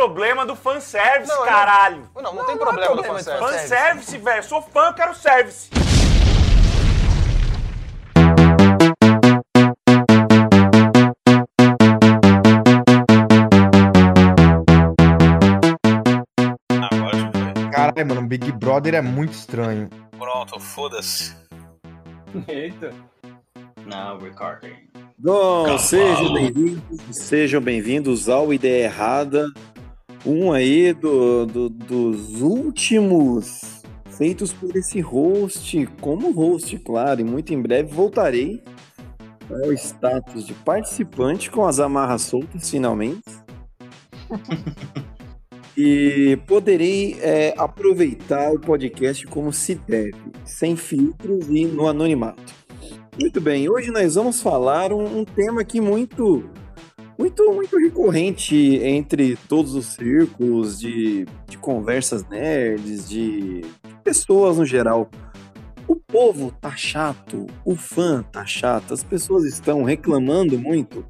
problema do fanservice, Não, não. caralho. Não, não, tem problema no problema de fanservice. Fanservice, velho. Sou fã, eu quero service. Caralho, mano, Big Brother é muito estranho. Pronto, foda-se. Eita. Now recording. Bom, sejam bem-vindos, sejam bem-vindos ao Ideia Errada, um aí do, do- dos últimos feitos por esse host, como host, claro, e muito em breve voltarei ao status de participante com as amarras soltas, finalmente. e poderei é, aproveitar o podcast como se deve, sem filtros e no anonimato. Muito bem, hoje nós vamos falar um, um tema aqui muito, muito, muito recorrente entre todos os círculos de, de conversas nerds, de, pessoas no geral. O povo tá chato, o fã tá chato, as pessoas estão reclamando muito.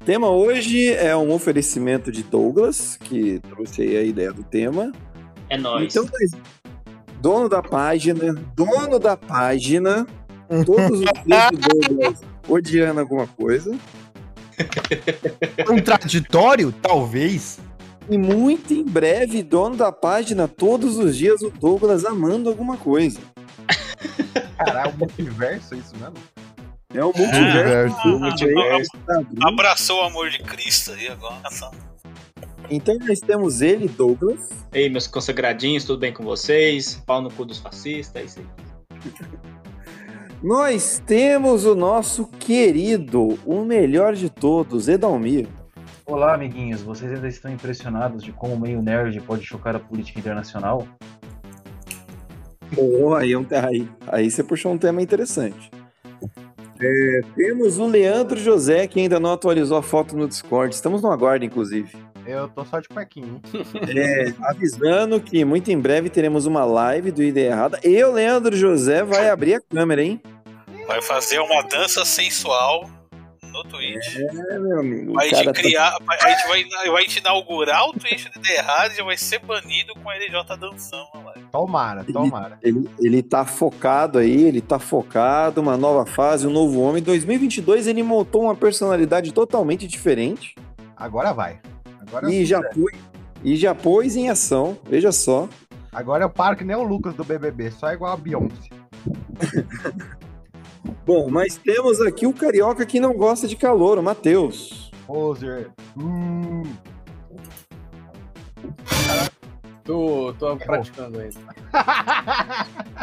O tema hoje é um oferecimento de Douglas, que trouxe aí a ideia do tema. É nóis. Então, nós- dono da página, dono da página, todos os dias do Douglas odiando alguma coisa. Contraditório? Talvez. E muito em breve, dono da página, todos os dias o Douglas amando alguma coisa. Caralho, o multiverso, é isso mesmo? É o multiverso. Ah, o multiverso tá abrindo. Abraçou o amor de Cristo aí agora. Então nós temos ele, Douglas. Ei, meus consagradinhos, tudo bem com vocês? Pau no cu dos fascistas, é isso aí. Nós temos o nosso querido, o melhor de todos, Edalmir. Olá, amiguinhos. Vocês ainda estão impressionados de como o meio nerd pode chocar a política internacional? Pô, aí, é um- aí, aí você puxou um tema interessante. É, temos o Leandro José, que ainda não atualizou a foto no Discord. Estamos no aguardo, inclusive. Eu tô só de cuequinho. É, avisando que muito em breve teremos uma live do Ideia Errada. E o Leandro José vai abrir a câmera, hein? Vai fazer uma dança sensual no Twitch. É, meu amigo. o Vai cara te tá- criar, vai- a gente vai, vai te inaugurar o Twitch de errado e já vai ser banido com a LJ dançando lá. Tomara, tomara. Ele, ele tá focado aí, ele tá focado, uma nova fase, um novo homem. Em 2022 ele montou uma personalidade totalmente diferente Agora vai. Agora, e já pôs, e já pôs em ação, veja só. agora eu paro que nem o Lucas do BBB, só igual a Beyoncé. Bom, mas temos aqui o carioca que não gosta de calor, o Matheus. Poser. Hum, Tô, tô praticando ainda.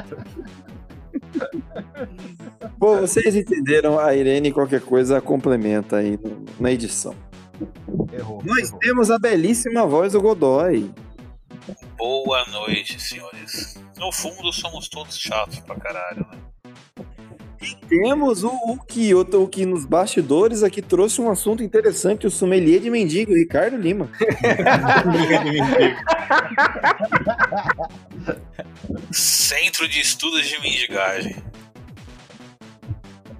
Bom, vocês entenderam, a Irene qualquer coisa complementa aí na edição. errou. Nós errou. temos a belíssima voz do Godoy. Boa noite, senhores. No fundo, somos todos chatos pra caralho, né? Temos o, o que o, o que nos bastidores aqui trouxe um assunto interessante, o sommelier de mendigo, Ricardo Lima. Centro de Estudos de Mendigagem.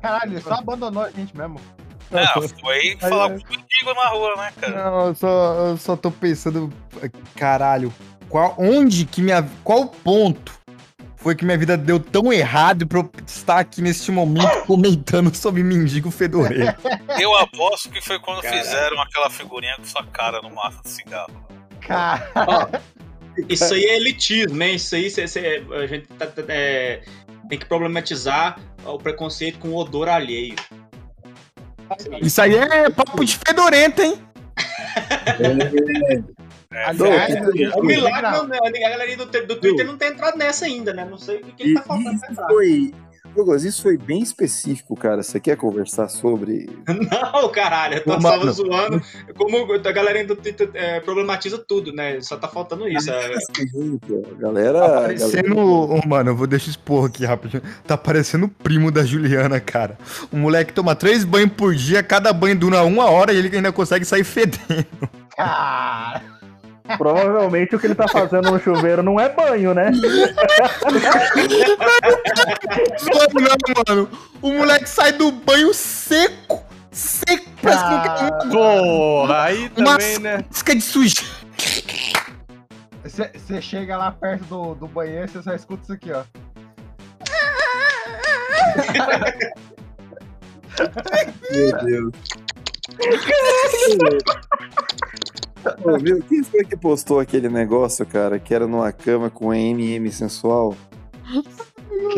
Caralho, ele só abandonou a gente mesmo. Não, foi falar com o mendigo na rua, né, cara? Não, eu só, eu só tô pensando. Caralho, qual, onde que minha. Qual ponto foi que minha vida deu tão errado pra eu estar aqui neste momento comentando sobre mendigo fedorento? Eu aposto que foi quando Caralho. fizeram aquela figurinha com sua cara no maço de cigarro. Cara, isso aí é elitismo, hein? Isso aí cê- cê- a gente tá- tá- é, tem que problematizar o preconceito com o odor alheio. Isso aí é papo de fedorento, hein? aliás, O milagre, não. não, né? a galerinha do, do Twitter não tem entrado nessa ainda, né? Não sei o que, que tá faltando pra isso entrar. foi. Douglas, isso foi bem específico, cara. Você quer conversar sobre. Não, caralho, eu tô mano. zoando. Como a galerinha do Twitter é, problematiza tudo, né? Só tá faltando isso. é. A galera. Tá parecendo. Ô, mano, eu vou deixar expor aqui rapidinho. Tá parecendo o primo da Juliana, cara. O moleque toma três banhos por dia, cada banho dura uma hora e ele ainda consegue sair fedendo. cara. Provavelmente o que ele tá fazendo no chuveiro não é banho, né? Não, não, mano. O moleque sai do banho seco. Seco, parece que não tem Porra, aí uma também, né? casca de sujeira. Você chega lá perto do, do banheiro você só escuta isso aqui, ó. Meu Deus. Ô, viu? Quem foi que postou aquele negócio, cara, que era numa cama com MM sensual?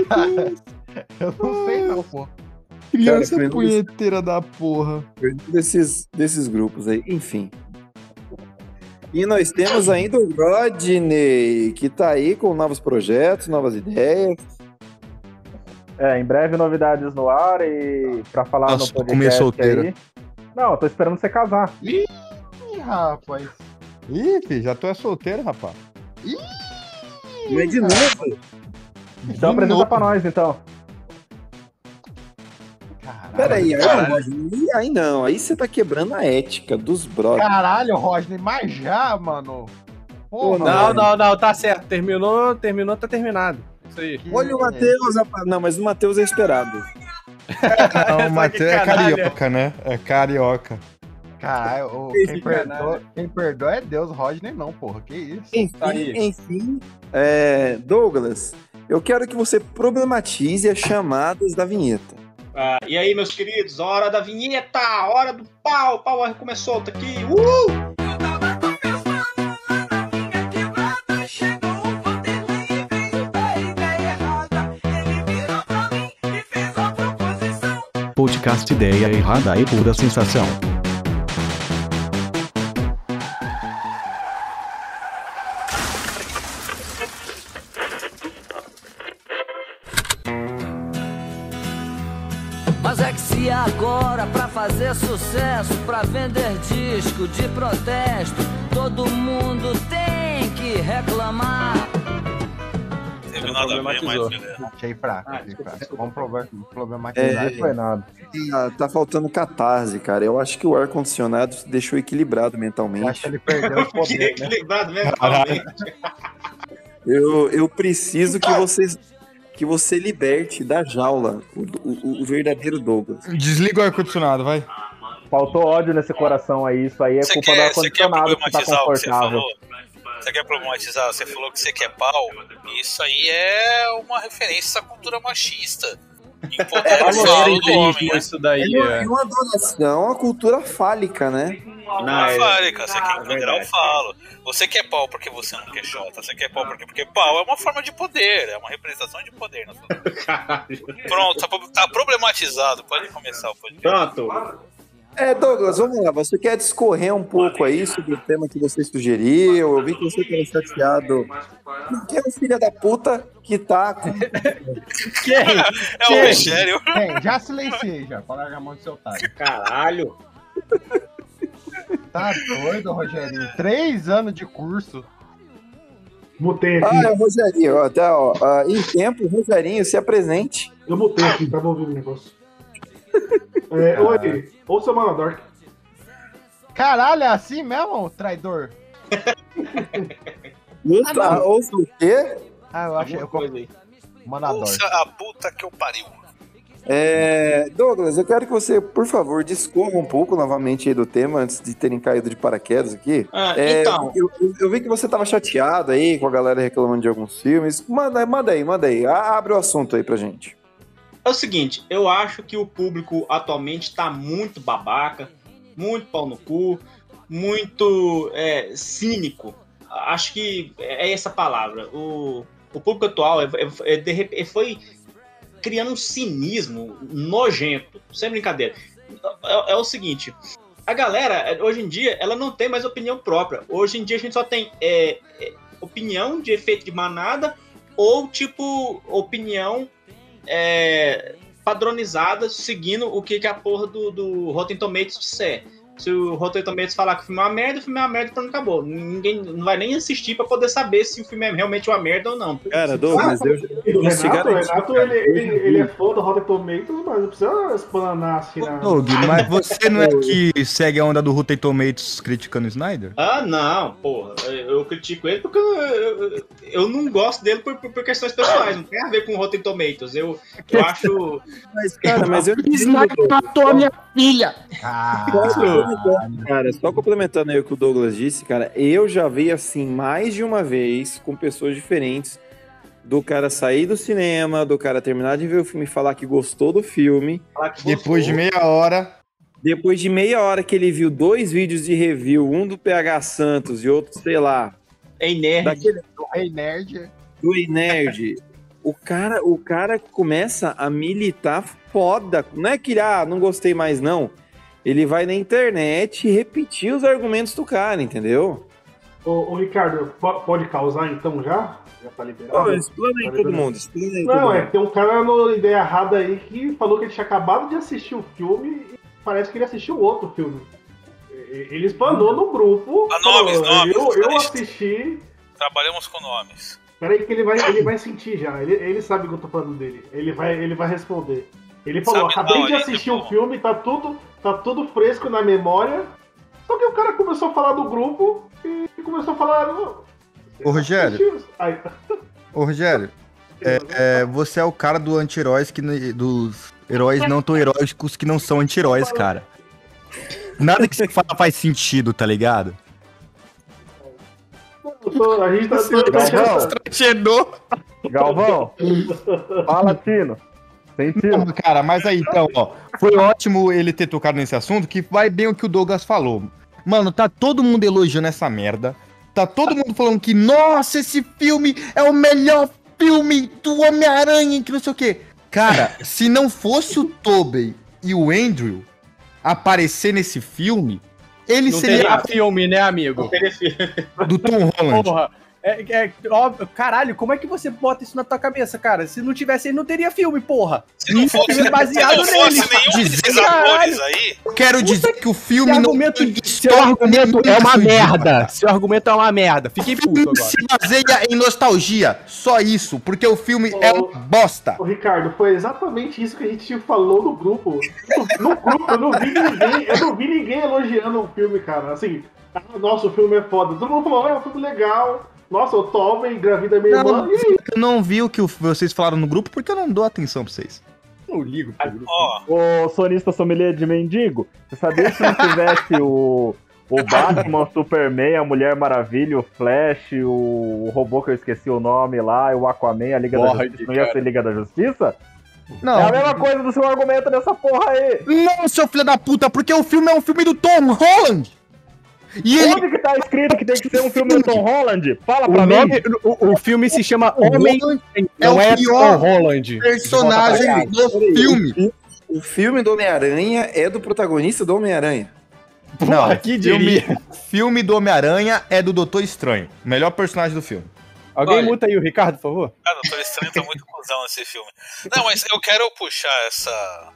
Cara, eu não sei não, pô. Criança Cara, punheteira da porra. Desses, desses grupos aí, enfim. E nós temos ainda o Rodney, que tá aí com novos projetos, novas ideias. É, em breve novidades no ar e pra falar Nossa, no podcast com meio solteiro. aí. Não, eu tô esperando você casar. Ih, rapaz. Ih, filho, já tô é solteiro, rapaz. Mas de novo, Então De apresenta novo. pra nós, então. Caralho. peraí, aí, Rodney, aí não, aí você tá quebrando a ética dos brothers. Caralho, Rodney, mas já, mano. Porra, Não, velho. não, não, tá certo. Terminou, terminou, tá terminado. Isso aí. Que- Olha o Matheus, rapaz. Não, mas o Matheus é esperado. Não, o Matheus é carioca, né? É carioca. Caralho, o- quem, perdoa, quem perdoa é Deus, Rodney não, porra. Que isso? Enfim, Tá enfim é, Douglas, eu quero que você problematize as chamadas da vinheta. Ah, e aí, meus queridos, hora da vinheta, hora do pau, o pau começou, tá aqui. Uh! Podcast Ideia Errada e Pura Sensação. Pra vender disco de protesto, todo mundo tem que reclamar. Teve nada a ver, mas. Achei fraco, achei fraco. Vamos provar- problematizar. É, foi nada. Ah, tá faltando catarse, cara. Eu acho que o ar-condicionado te deixou equilibrado Eu mentalmente. acho que ele perdeu os Que poderes, né? equilibrado mesmo, realmente. Eu, eu preciso que vocês que você liberte da jaula o, o- o verdadeiro Douglas. Desliga o ar-condicionado, vai. Faltou ódio nesse coração aí. Isso aí é Você culpa do quer, você quer ar-condicionado que tá problematizar o que você confortável. falou? Você quer problematizar? Você falou que você quer pau. Isso aí é uma referência à cultura machista. Do homem, né? isso daí. É uma adoração à cultura fálica, né? Não, é- Fálica, você quer empoderar o falo. Você quer pau porque você não quer chota. Você quer pau porque, porque pau é uma forma de poder, é uma representação de poder. na sua vida. Caralho. Pronto, tá, tá problematizado. Pode começar o podcast. Pronto. É, Douglas, vamos lá. Você quer discorrer um pouco aí sobre o tema que você sugeriu? Eu vi que você estava chateado. Porque é o filho da puta que tá com. É o Rogério. Bem, já silenciei já, largar a mão do seu otário. Caralho. Tá doido, Rogerinho? Três anos de curso. Mutei aqui. Ah, é o Rogerinho. ó, Até, ó, ah, em tempo, Rogerinho, se apresente. Eu mutei aqui, tava ouvindo o negócio. É, oi, ouça o Manador. Caralho, é assim mesmo, traidor? Ouça, ouça o quê? Ah, eu achei. Eu coisa aí. Manador. Ouça a puta que eu pariu. É, Douglas, eu quero que você, por favor, discorra um pouco novamente aí do tema antes de terem caído de paraquedas aqui. Ah, É, então, eu, eu- eu vi que você tava chateado aí com a galera reclamando de alguns filmes. Manda, manda aí, manda aí. A- Abre o assunto aí pra gente. É o seguinte, eu acho que o público atualmente tá muito babaca, muito pau no cu, muito é, cínico. Acho que é essa palavra. O, o público atual é- é- é é- foi criando um cinismo nojento, sem brincadeira. É, é o seguinte, a galera, hoje em dia, ela não tem mais opinião própria. Hoje em dia a gente só tem opinião de efeito de manada ou, tipo, opinião é, padronizada seguindo o que, que a porra do, do Rotten Tomatoes disser. Se o Rotten Tomatoes falar que o filme é uma merda, o filme é uma merda, pronto, acabou. Ninguém não vai nem assistir pra poder saber se o filme é realmente uma merda ou não. Cara, Douglas, eu, o eu te Renato, Renato ele, ele, ele é fã do Rotten Tomatoes, mas não precisa explanar assim na... Doug, mas você não é que segue a onda do Rotten Tomatoes criticando o Snyder? Ah, não, porra. Eu, eu critico ele porque eu, eu, eu não gosto dele por, por, por questões pessoais. Não tem a ver com o Rotten Tomatoes. Eu, eu acho. Mas, cara, mas eu Snyder matou a minha filha! Ah, Cara, só complementando aí o que o Douglas disse, cara, eu já vi assim mais de uma vez com pessoas diferentes do cara sair do cinema, do cara terminar de ver o filme e falar que gostou do filme. Depois de meia hora. Depois de meia hora que ele viu dois vídeos de review, um do PH Santos e outro, sei lá. Ei, nerd. Daquele, Ei, nerd. do Ei Nerd. O cara, o cara começa a militar foda. Não é que, ah, não gostei mais, não. Ele vai na internet repetir os argumentos do cara, entendeu? Ô, ô, Ricardo, po- pode causar então já? Já tá liberado? Ô, explana aí Tá todo mundo, explana aí todo Não, é mundo. tem um cara no Ideia Errada aí que falou que ele tinha acabado de assistir o filme e parece que ele assistiu outro filme. Ele espanou no grupo. Ah, nomes, falou, nomes, Eu, eu assisti. Trabalhamos com nomes. Peraí que ele vai, ele vai sentir já. Ele, ele sabe que eu tô falando dele. Ele vai, ele vai responder. Ele falou, Sabe acabei de assistir tipo- o filme, tá tudo, tá tudo fresco na memória. Só que o cara começou a falar do grupo e começou a falar. "Não, Ô, Rogério. assistiu?" Aí, Ô, Rogério, é, é, você é o cara do anti-heróis que dos heróis não tão heróicos que não são anti-heróis, cara. Nada que você fala faz sentido, tá ligado? tô- a gente tá Galvão, Chegou. Galvão, fala, Tino. Sentido. Não, Cara, mas aí então, ó, foi ótimo ele ter tocado nesse assunto, que vai bem o que o Douglas falou. Mano, tá todo mundo elogiando essa merda. Tá todo mundo falando que, nossa, esse filme é o melhor filme do Homem-Aranha, que não sei o quê. Cara, se não fosse o Tobey e o Andrew aparecer nesse filme, ele Não seria teria filme, né, amigo? do Tom Holland. Porra. É, é, óbvio, caralho, como é que você bota isso na tua cabeça, cara? Se não tivesse ele, não teria filme, porra. Se não fosse, filme baseado se não fosse nele. nenhum Dizer- desses atores aí, quero dizer que o filme Seu não argumento, seu argumento é uma merda. Seu argumento é uma merda. Fiquei O puto filme agora. se baseia em nostalgia. Só isso. Porque o filme é uma bosta. Ô, Ricardo, foi exatamente isso que a gente falou no grupo. No, no grupo, eu não vi ninguém, eu não vi ninguém elogiando o filme, cara. Assim, ah, nossa, o filme é foda. Todo mundo falou, é um filme legal. Nossa, o Tobey engravida minha irmã. Não, E aí? eu não vi o que vocês falaram no grupo porque eu não dou atenção pra vocês. Não ligo pro grupo. ó, Ô, sonista sommelier de mendigo, você sabia que se não tivesse o, o Batman, o Superman, a Mulher Maravilha, o Flash, o, o robô que eu esqueci o nome lá, o Aquaman, a Liga da Porra, Justiça, não ia ser Liga da Justiça? Não. É a mesma coisa do seu argumento dessa porra aí. Não, seu filho da puta, porque o filme é um filme do Tom Holland. E ele. Onde que tá escrito que tem que ser um filme do Tom Holland? Fala O, pra nome, mim. o, o filme se chama O Homem, não é é o pior Tom Holland. personagem do filme. O filme do Homem-Aranha é do protagonista do Homem-Aranha. Não, que filme, diria. filme do Homem-Aranha é do Doutor Estranho. Melhor personagem do filme. Alguém Olha. muta aí o Ricardo, por favor. o Doutor Estranho tá muito cuzão nesse filme. Não, mas eu quero puxar essa.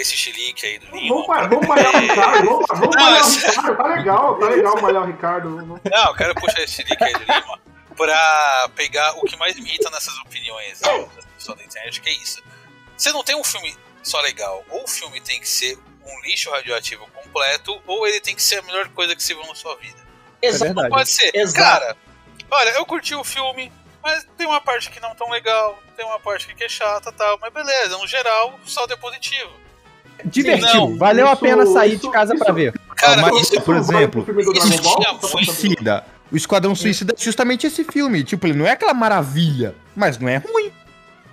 Esse chilique aí do Lima. Vamos, vamos malhar o Ricardo, vamos, vamos Não, malhar o Ricardo. Tá legal, tá legal malhar o Ricardo. Vamos- Não, eu quero puxar esse chilique aí do Lima pra pegar o que mais me irrita nessas opiniões né, das pessoas da internet, que é isso. Você não tem um filme só legal, ou o filme tem que ser um lixo radioativo completo, ou ele tem que ser a melhor coisa que você viu na sua vida. É Não pode ser. Exato. Cara, olha, eu curti o filme, mas tem uma parte que não tão legal, tem uma parte que é chata e tal, mas beleza, no geral, o saldo é positivo. Divertido. Não, Valeu a isso- pena sair isso- de casa isso- pra ver. Cara, mas, isso, por exemplo, Ball? muito- Suicida. O Esquadrão Suicida é justamente esse filme. Tipo, ele não é aquela maravilha, mas não é ruim.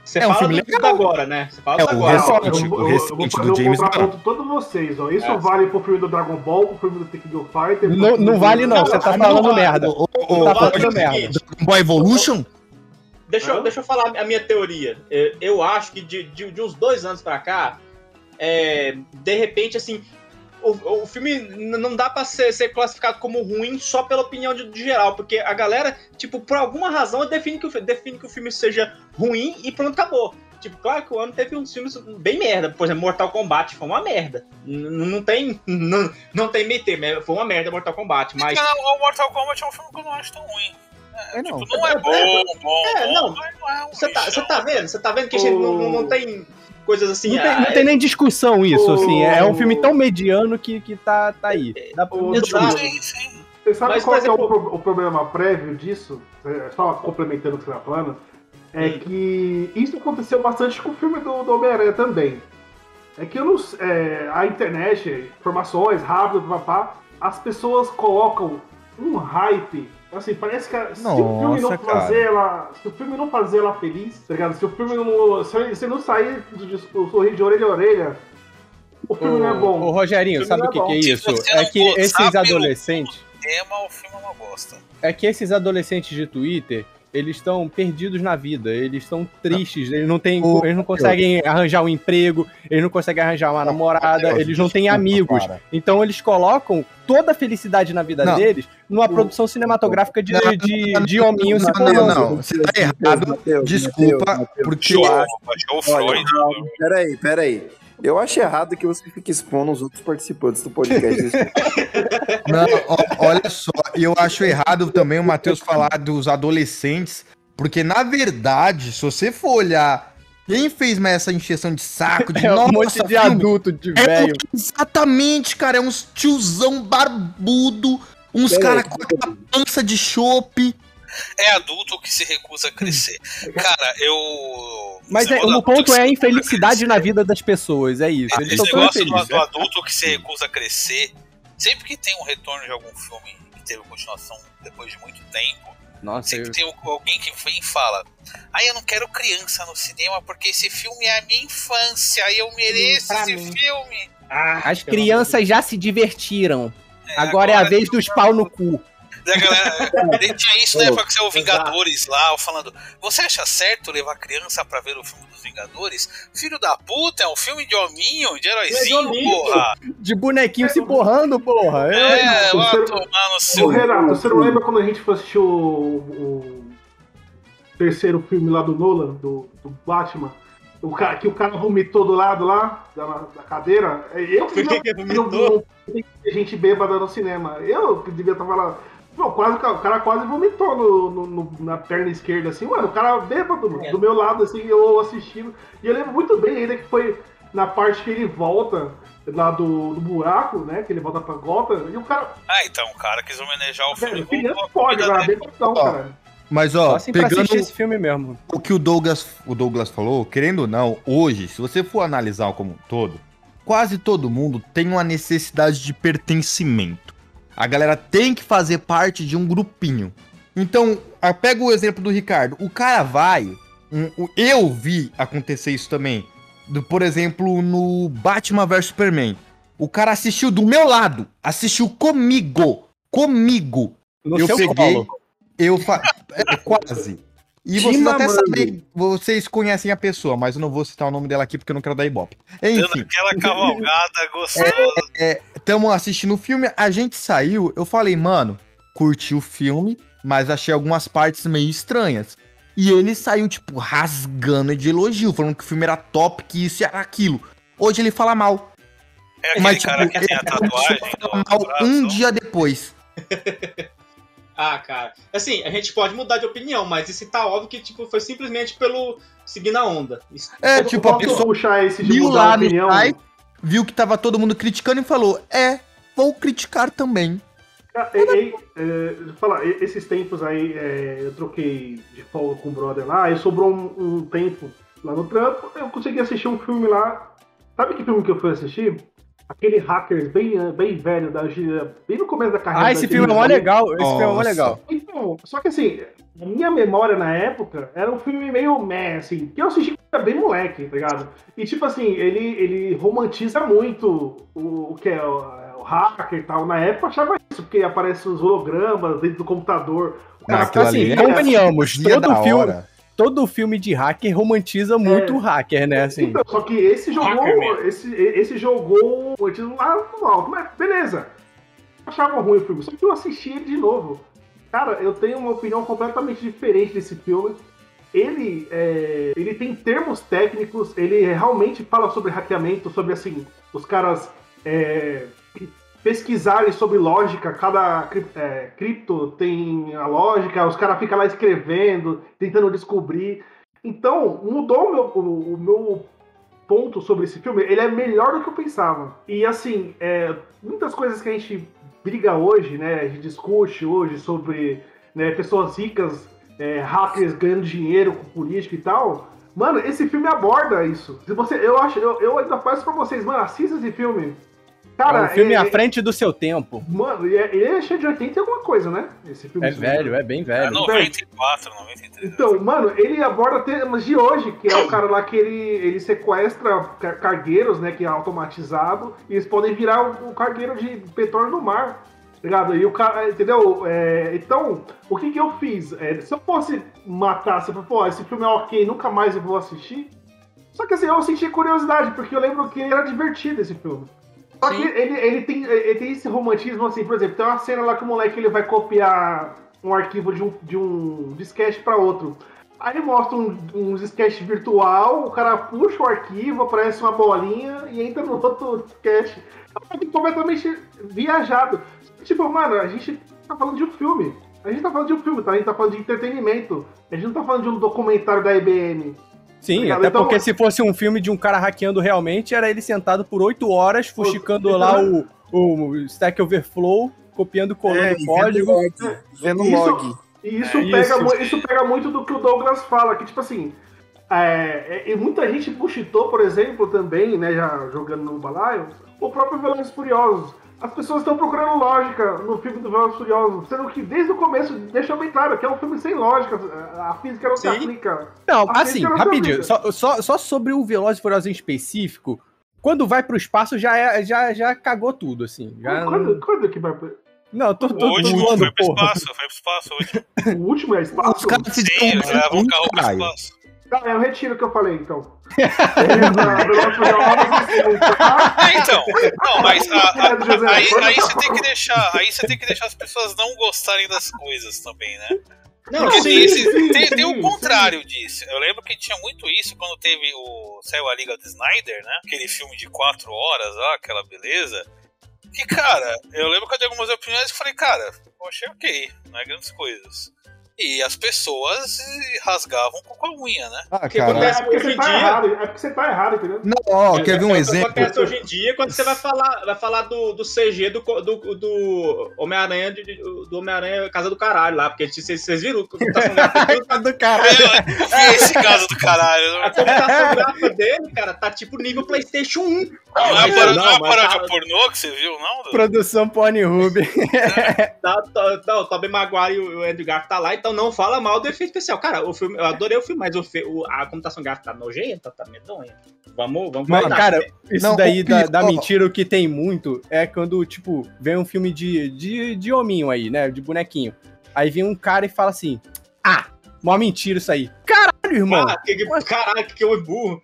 Você É um fala filme do legal. agora, né? Você fala É, agora. recente. Eu, o eu, eu, recente eu vou, do eu vou James contraponto Gunn. todos vocês, ó. Isso É. vale pro filme do Dragon Ball, pro filme do Tekken Fighter. Não, filme não vale não, você tá Não, falando não, merda. O, Tá falando merda. Dragon Ball Evolution? Deixa, eu- deixa eu falar a minha teoria. Eu, eu acho que de, de, de uns dois anos pra cá, é, de repente, assim, o, o filme não dá pra ser, ser classificado como ruim só pela opinião de, de geral, porque a galera, tipo, por alguma razão define que, o, fi- define que o filme seja ruim e pronto, acabou. Tipo, claro que o ano teve uns filmes bem merda. Por exemplo, Mortal Kombat foi uma merda. N- Não tem. Não, não tem meio termo, foi uma merda Mortal Kombat, mas. Não, o Mortal Kombat é um filme que eu não acho tão ruim. É, não. Tipo, não é bom, bom, É, bom, não. mas não é um Você tá, lixão. você tá vendo? Você tá vendo que a gente não, não, não tem coisas assim. Não tem, ah, não tem nem discussão isso, o- assim. É um filme tão mediano que, que tá, tá aí. Dá pra o-. Sim, sim. Você sabe Mas, qual que é o, exemplo- pro- o problema prévio disso? É, Só complementando o que você tá falando. É Hum. que isso aconteceu bastante com o filme do, do Homem-Aranha também. é que eu não, é, a internet, informações rápidas, papá, as pessoas colocam um hype. Assim, parece que se o filme não Nossa, fazer ela. Se o filme não fazer ela feliz, tá ligado? Se o filme não. Se, se não sair do, sorriso de orelha a orelha, o filme não é bom. Ô, Rogerinho, O sabe o que, não que é isso? você É que esses adolescentes. tema, o filme é uma bosta. É que esses adolescentes de Twitter, eles estão perdidos na vida, eles estão tristes, eles não têm, Ô, eles não conseguem arranjar um emprego, eles não conseguem arranjar uma namorada, Deus, eles não têm desculpa, amigos. cara. Então eles colocam toda a felicidade na vida Não. deles numa produção cinematográfica de, Não, de, não, de hominho se Não, não, não, você tá errado. Mateus, Desculpa, Mateus, Mateus. porque eu acho. Olha, Freud. Peraí, peraí. Eu acho errado que você fique expondo os outros participantes do podcast. Não, ó, olha só, e eu acho errado também o Matheus falar dos adolescentes, porque na verdade, se você for olhar quem fez mais essa encheção de saco de É um nossa, monte de filme, adulto, de é velho. exatamente, cara, é uns tiozão barbudo, uns caras com aquela pança de chope. É adulto que se recusa a crescer. Cara, eu. Mas é, o ponto é a infelicidade na vida das pessoas, é isso. Eles Esse negócio do, adulto que se recusa a crescer, sempre que tem um retorno de algum filme que teve continuação depois de muito tempo, Nossa, sempre eu- tem alguém que vem e fala: Ai, eu não quero criança no cinema porque esse filme é a minha infância e eu mereço pra esse mim. filme. as crianças já se divertiram. É, Agora é a vez dos pau no cu. Da galera, e tinha isso na Ô, época que saiu o Vingadores lá, falando: Você acha certo levar criança pra ver o filme dos Vingadores? Filho da puta, é um filme de hominho, de heróizinho, hominho, porra. De bonequinho se porrando, porra. É. É, o vai ser- tomar no Ô, seu. Renato, você não lembra quando a gente foi assistir o, o terceiro filme lá do Nolan, do, do Batman? O cara, que o cara vomitou do lado lá, da, da cadeira. É Eu que devia, que não, vomitou? que ter gente bêbada no cinema. Eu que devia estar falando. Não, quase, o cara quase vomitou no, no- no- na perna esquerda, assim, mano. O cara bêbado, mano, É. do meu lado, assim, eu assistindo. E eu lembro muito bem ainda que foi na parte que ele volta lá do, do buraco, né? Que ele volta pra Gotham. E o cara, Ah, então, o cara quis homenagear o filme. Com criança pode, bebadão, Ó, cara. Mas ó, assim pegando esse filme mesmo. o que o Douglas, o Douglas falou, querendo ou não, hoje, se você for analisar como um todo, quase todo mundo tem uma necessidade de pertencimento. A galera tem que fazer parte de um grupinho. Então, pega o exemplo do Ricardo. O cara vai. um- o- eu vi acontecer isso também. Do, por exemplo, no Batman vs Superman. O cara assistiu do meu lado. Assistiu comigo. Comigo. No eu seu peguei. colo. Eu fa... é, quase. E vocês até sabem, vocês conhecem a pessoa, mas eu não vou citar o nome dela aqui porque eu não quero dar ibope. Dando Enfim, aquela cavalgada gostosa. Estamos assistindo o filme, a gente saiu, eu falei, mano, curti o filme, mas achei algumas partes meio estranhas. E ele saiu, tipo, rasgando de elogio, falando que o filme era top, que isso e era aquilo. Hoje ele fala mal. É aquele Mas, cara tipo, que tem a ele tatuagem a no falar mal um dia depois. Ah, cara. Assim, a gente pode mudar de opinião, mas isso tá óbvio que tipo, foi simplesmente pelo seguir na onda. Isso- É, tipo, a pessoa puxar esse de mudar lá opinião. site, viu que tava todo mundo criticando e falou, é, vou criticar também. Ah, e- e- é, falar, esses tempos aí, é, eu troquei de folga com o brother lá, e sobrou um, um tempo lá no trampo, eu consegui assistir um filme lá. Sabe que filme que eu fui assistir? Aquele Hackers bem, bem velho, da, bem no começo da carreira. Ah, da esse filme é mó legal. Esse filme é mó Nossa. legal. Então, só que assim, a minha memória na época era um filme meio meh, assim, que eu assisti quando era bem moleque, tá ligado? E tipo assim, ele, ele romantiza muito o, o que é o, o hacker e tal. Na época eu achava isso, porque aparecem os hologramas dentro do computador. O Não, aquilo Assim, ali é- convenhamos, todo filme, hora. Todo filme de hacker romantiza muito o hacker, né? Assim. Então, só que esse jogou. Esse, esse jogou o romantismo lá no alto. Mas beleza. Eu achava ruim o filme, só que eu assisti ele de novo. Cara, eu tenho uma opinião completamente diferente desse filme. Ele, é, ele tem termos técnicos, ele realmente fala sobre hackeamento, sobre assim, os caras é, pesquisarem sobre lógica, cada é, cripto tem a lógica, os caras ficam lá escrevendo, tentando descobrir. Então, mudou o meu, o, o meu ponto sobre esse filme. Ele é melhor do que eu pensava. E assim, é, muitas coisas que a gente briga hoje, né? A gente discute hoje sobre né, pessoas ricas, é, hackers ganhando dinheiro com política e tal. Mano, esse filme aborda isso. Se você, eu acho, eu, eu ainda peço pra vocês, mano, assista esse filme. Cara, é um filme é- à frente do seu tempo. Mano, e é- ele é cheio de 80 e alguma coisa, né? Esse filme. É velho, é bem É velho. 94, 93. Então, mano, ele aborda temas de hoje, que é o cara lá que ele, ele sequestra car- cargueiros, né, que é automatizado, e eles podem virar o, o cargueiro de petróleo no mar, tá ligado? E o cara, entendeu? É, então, o que que eu fiz? É, se eu fosse matar, se eu fosse, pô, esse filme é ok, nunca mais eu vou assistir, só que assim, eu senti curiosidade, porque eu lembro que era divertido esse filme. Só que ele, ele, tem, ele tem esse romantismo, assim, por exemplo, tem uma cena lá que o moleque ele vai copiar um arquivo de um, de um disquete para outro. Aí mostra um, um disquete virtual, o cara puxa o arquivo, aparece uma bolinha e entra no outro disquete. É completamente viajado. Tipo, mano, a gente tá falando de um filme. A gente tá falando de um filme, tá? A gente tá falando de entretenimento. A gente não tá falando de um documentário da IBM. Sim, Obrigado. até Então- porque se fosse um filme de um cara hackeando realmente, era ele sentado por oito horas, fuxicando lá o, o Stack Overflow, copiando, colando É, código. Vendo Isso- log. E isso, É pega, isso. isso pega muito do que o Douglas fala, que tipo assim. É, é, e muita gente buchitou, por exemplo, também, né, já jogando no balaio, o próprio Velozes e Furiosos. As pessoas estão procurando lógica no filme do Velozes e Furiosos, sendo que desde o começo deixou bem claro que é um filme sem lógica, a física não se Sim. aplica. Não, A assim, não se rapidinho, só, só, só sobre o Veloz e Furioso em específico, quando vai pro espaço já, é, já, já cagou tudo, assim. Já Quando, quando que vai. pro- Não, tô, tô, O último zoando, foi pro porra. espaço, foi pro espaço. O último. O último é espaço? Os caras Sim, eles levam o carro pro espaço. Tá, eu retiro o que eu falei, então. E? É, então. Não, mas a- a- José. aí, aí você tem que deixar. Aí você tem que deixar as pessoas não gostarem das coisas também, né? Não, Porque sim, tem, esse- sim, tem- sim, tem o sim. contrário disso. Eu lembro que tinha muito isso quando teve o. Saiu a Liga do Snyder, né? Aquele filme de quatro horas lá, aquela beleza. Que, cara, eu lembro que eu dei algumas opiniões e falei, cara, eu achei ok, não é grandes coisas. E as pessoas rasgavam com a unha, né? Ah, que cara. acontece É porque hoje você em tá dia. errado, é porque você tá errado, entendeu? Não, ó, quer ver um É o que exemplo? acontece hoje em dia quando você vai falar, vai falar do, do CG do, do, do Homem-Aranha do Homem-Aranha Casa do Caralho lá, porque vocês, vocês viram gráfica, do caralho. Vi esse caso do caralho. a computação gráfica dele, cara, tá tipo nível Playstation 1. Não é Mas, para- não, não é paródia tá- pornô que você viu, não? Du? Produção Pornhub. Tá, tá, não, o Tobey Maguire e o Andrew Garfield tá lá, então não fala mal do efeito especial. Cara, o filme, eu adorei o filme, mas o, o- a computação gráfica tá nojenta, tá medonha. Vamos, vamos Mano, guardar. cara, isso Não, daí da, da mentira, o que tem muito é quando, tipo, vem um filme de, de, de hominho aí, né? De bonequinho. Aí vem um cara e fala assim: Ah, uma mentira isso aí. Caralho, irmão! Ah, que, que, caralho, que, que eu burro.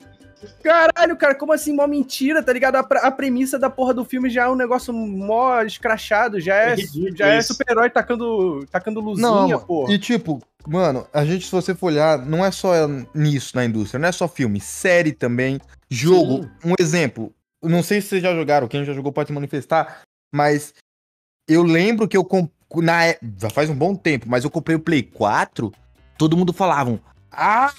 Caralho, cara, como assim, mó mentira, tá ligado? A, a premissa da porra do filme já é um negócio mó escrachado, já é, É já é super-herói tacando, tacando luzinha, Não, porra. e tipo, mano, a gente, se você for olhar, não é só nisso na indústria, não é só filme, série também, jogo. Um exemplo, não sei se vocês já jogaram, quem já jogou pode se manifestar, mas eu lembro que eu na é- já faz um bom tempo, mas eu comprei o Play 4, todo mundo falavam: "Ah,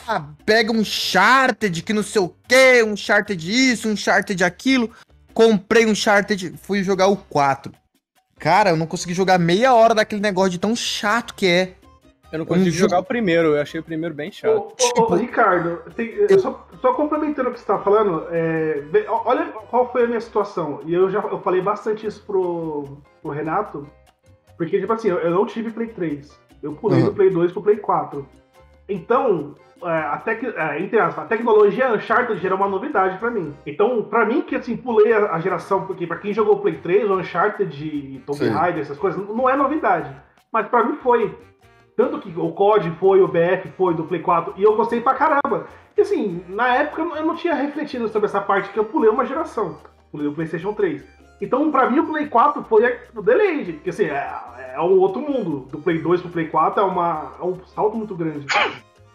pega um Charted que não sei o quê, um Charted isso, um Charted aquilo". Comprei um Charted, fui jogar o 4. Cara, eu não consegui jogar meia hora daquele negócio de tão chato que é. Eu não consegui um jogar jogo- o primeiro, eu achei o primeiro bem Ô, chato. ô, ô, Ricardo, tem- eu só, só complementando o que você tá falando, é, olha qual foi a minha situação. E eu já eu falei bastante isso pro, pro Renato, porque, tipo assim, eu, eu não tive Play 3. Eu pulei Uhum. do Play 2 pro Play 4. Então, é, a, tec, é, a tecnologia Uncharted era uma novidade pra mim. Então, pra mim, que assim, pulei a, geração, porque pra quem jogou Play 3, o Uncharted e Tomb. Raider, essas coisas, não é novidade. Mas pra mim foi. Tanto que o COD foi, o BF foi do Play 4, e eu gostei pra caramba. E assim, na época eu não- eu não tinha refletido sobre essa parte que eu pulei uma geração. Pulei o PlayStation 3. Então, pra mim, o Play 4 foi o delay, porque assim, é, é um outro mundo. Do Play 2 pro Play 4 é, uma, é um salto muito grande.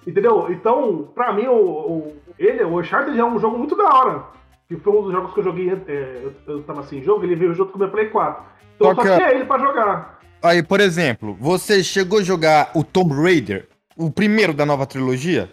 Entendeu? Então, pra mim, o, o- ele, o Uncharted é um jogo muito da hora. Que foi um dos jogos que eu joguei, é, eu, eu tava sem jogo, ele veio junto com o meu Play 4. Então Só eu só tinha ele pra jogar. Aí, por exemplo, você chegou a jogar o Tomb Raider, o primeiro da nova trilogia?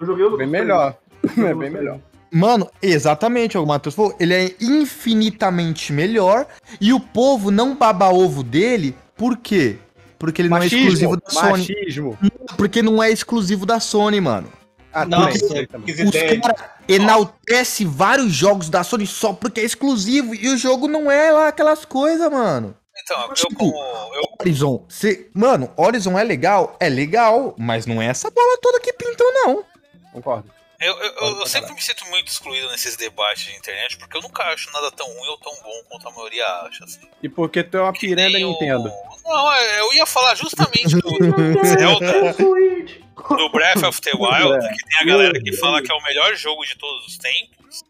Eu joguei os Bem melhor. É bem melhor. Mano, exatamente, o Matheus falou, ele é infinitamente melhor e o povo não baba ovo dele, por quê? Porque ele não é exclusivo da Sony. machismo. Porque não é exclusivo da Sony, mano. Ah, Não, porque isso aí também. os caras enaltecem vários jogos da Sony só porque é exclusivo e o jogo não é lá aquelas coisas, mano. Então, eu Tipo, como. Eu, Horizon, cê, mano, Horizon é legal? É legal, mas não é essa bola toda que pintam, não. Concordo. Eu, eu, eu- eu sempre me sinto muito excluído nesses debates de internet, porque eu nunca acho nada tão ruim ou tão bom quanto a maioria acha. Assim. E porque tu é uma piranha da Nintendo. Não, é, eu ia falar justamente do, Zelda, do Breath of the Wild, que tem a galera que fala que é o melhor jogo de todos os tempos.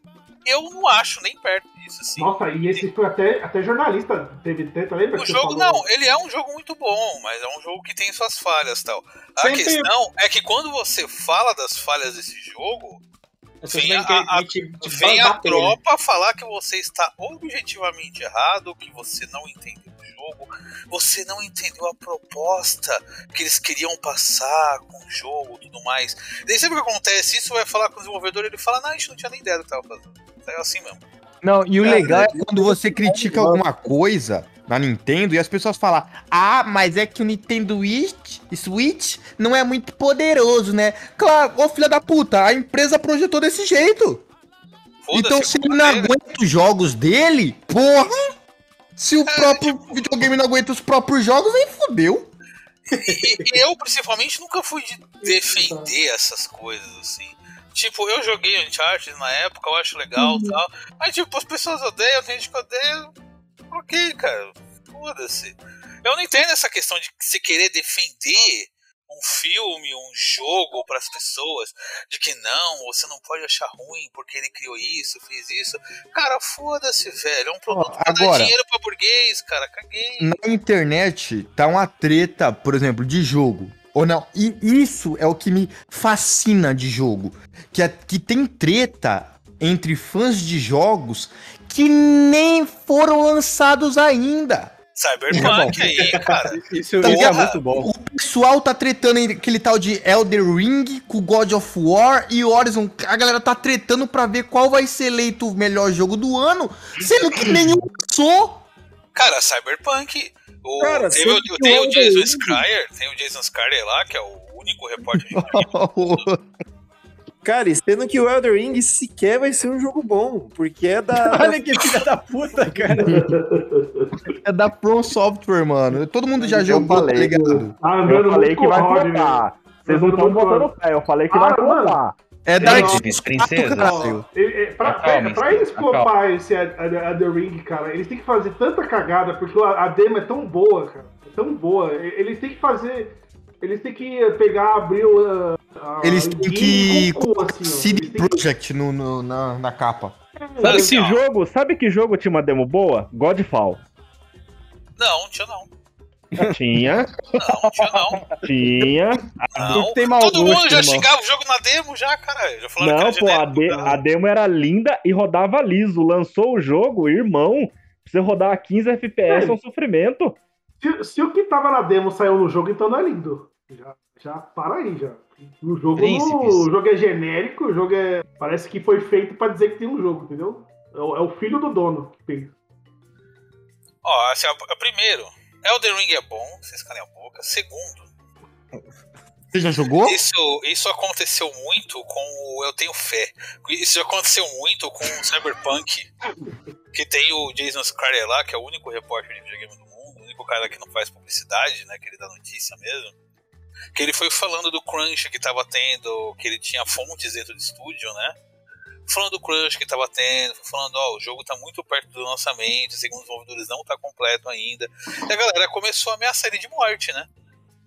Eu não acho nem perto disso, assim. Nossa, e esse foi até, até jornalista teve treta, lembra? O jogo, não, ele é um jogo muito bom, mas é um jogo que tem suas falhas e tal. A Sempre- questão é que quando você fala das falhas desse jogo, vem a, a- te- te vem a tropa falar que você está objetivamente errado, que você não entendeu o jogo, você não entendeu a proposta que eles queriam passar com o jogo e tudo mais. Daí sempre que acontece isso, vai falar com o desenvolvedor, ele fala, não, a gente não tinha nem ideia do que tava fazendo. É assim mesmo. Não, e o Cara, legal é quando você critica alguma coisa na Nintendo e as pessoas falam: Ah, mas é que o Nintendo Switch, Switch não é muito poderoso, né? Claro, ô filha da puta, a empresa projetou desse jeito. Então, a se ele não aguenta os jogos dele, porra! Se o próprio videogame não aguenta os próprios jogos, aí fodeu. Eu, principalmente, nunca fui de defender essas coisas, assim. Tipo, eu joguei Uncharted na época, eu acho legal e tal. Mas, tipo, as pessoas odeiam, tem gente que odeia. Ok, cara, foda-se. Eu não entendo essa questão de se querer defender um filme, um jogo para as pessoas, de que não, você não pode achar ruim porque ele criou isso, fez isso. Cara, foda-se, velho. É um produto pra dar agora- dinheiro pra burguês, cara. Caguei. Na internet tá uma treta, por exemplo, de jogo. Ou não? E isso é o que me fascina de jogo. Que, é, que tem treta entre fãs de jogos que nem foram lançados ainda. Cyberpunk aí, cara. Isso, Tá é muito bom. O pessoal tá tretando aquele tal de Elder Ring com God of War e Horizon. A galera tá tretando pra ver qual vai ser eleito o melhor jogo do ano, sendo que nenhum passou. Cara, Cyberpunk. O, Cara, teve o, tem o Jason Schreier, tem o Jason Schreier lá, que é o único repórter de Cara, e sendo que o Elder Ring sequer vai ser um jogo bom, porque é da. Olha que filha da puta, cara. É da From Software, mano. Todo mundo já Eu jogou, tá falei. ligado? Ah, Eu andando falei que vai flopar. Vocês não estão botando fé. Eu falei que Ah, vai flopar. É da Não, princesa. caralho. Ó, ele- é, pra, Acalme, pra, pra eles acalme. flopar esse a, a, a The Ring, cara, eles têm que fazer tanta cagada, porque a, a demo é tão boa, cara. É tão boa. Eles têm que fazer. Eles têm que pegar, abrir o. a- Eles têm que colocar assim. CD que- Project no, no- na, na capa. Sabe Assim, que ó. jogo? Sabe que jogo tinha uma demo boa? Godfall. Não, tinha não. Tinha, Não, tinha não. tinha. Não. tem Todo gosto, mundo já irmão. xingava o jogo na demo já, caralho. Já falaram Não, que pô, a, de- genérico, a demo era linda e rodava liso. Lançou o jogo, irmão. Você rodar a 15 FPS é um sofrimento. Se, se o que tava na demo saiu no jogo, então não é lindo. Já, já para aí, já. O jogo, Príncipes. o jogo é genérico, o jogo é. Parece que foi feito pra dizer que tem um jogo, entendeu? É o, é o filho do dono que fez. Ó, assim, ó, primeiro, Elden Ring é bom, vocês calem a boca. Segundo, Você já jogou? isso, isso aconteceu muito com o Eu Tenho Fé. Isso já aconteceu muito com o Cyberpunk, que tem o Jason Schreier lá, que é o único repórter de videogame do mundo, o único cara que não faz publicidade, né, que ele dá notícia mesmo. Que ele foi falando do crunch que tava tendo, que ele tinha fontes dentro do estúdio, né? Falando do crunch que tava tendo, foi falando, ó, o jogo tá muito perto do lançamento, segundo os desenvolvedores não tá completo ainda. E a galera começou a ameaçar ele de morte, né?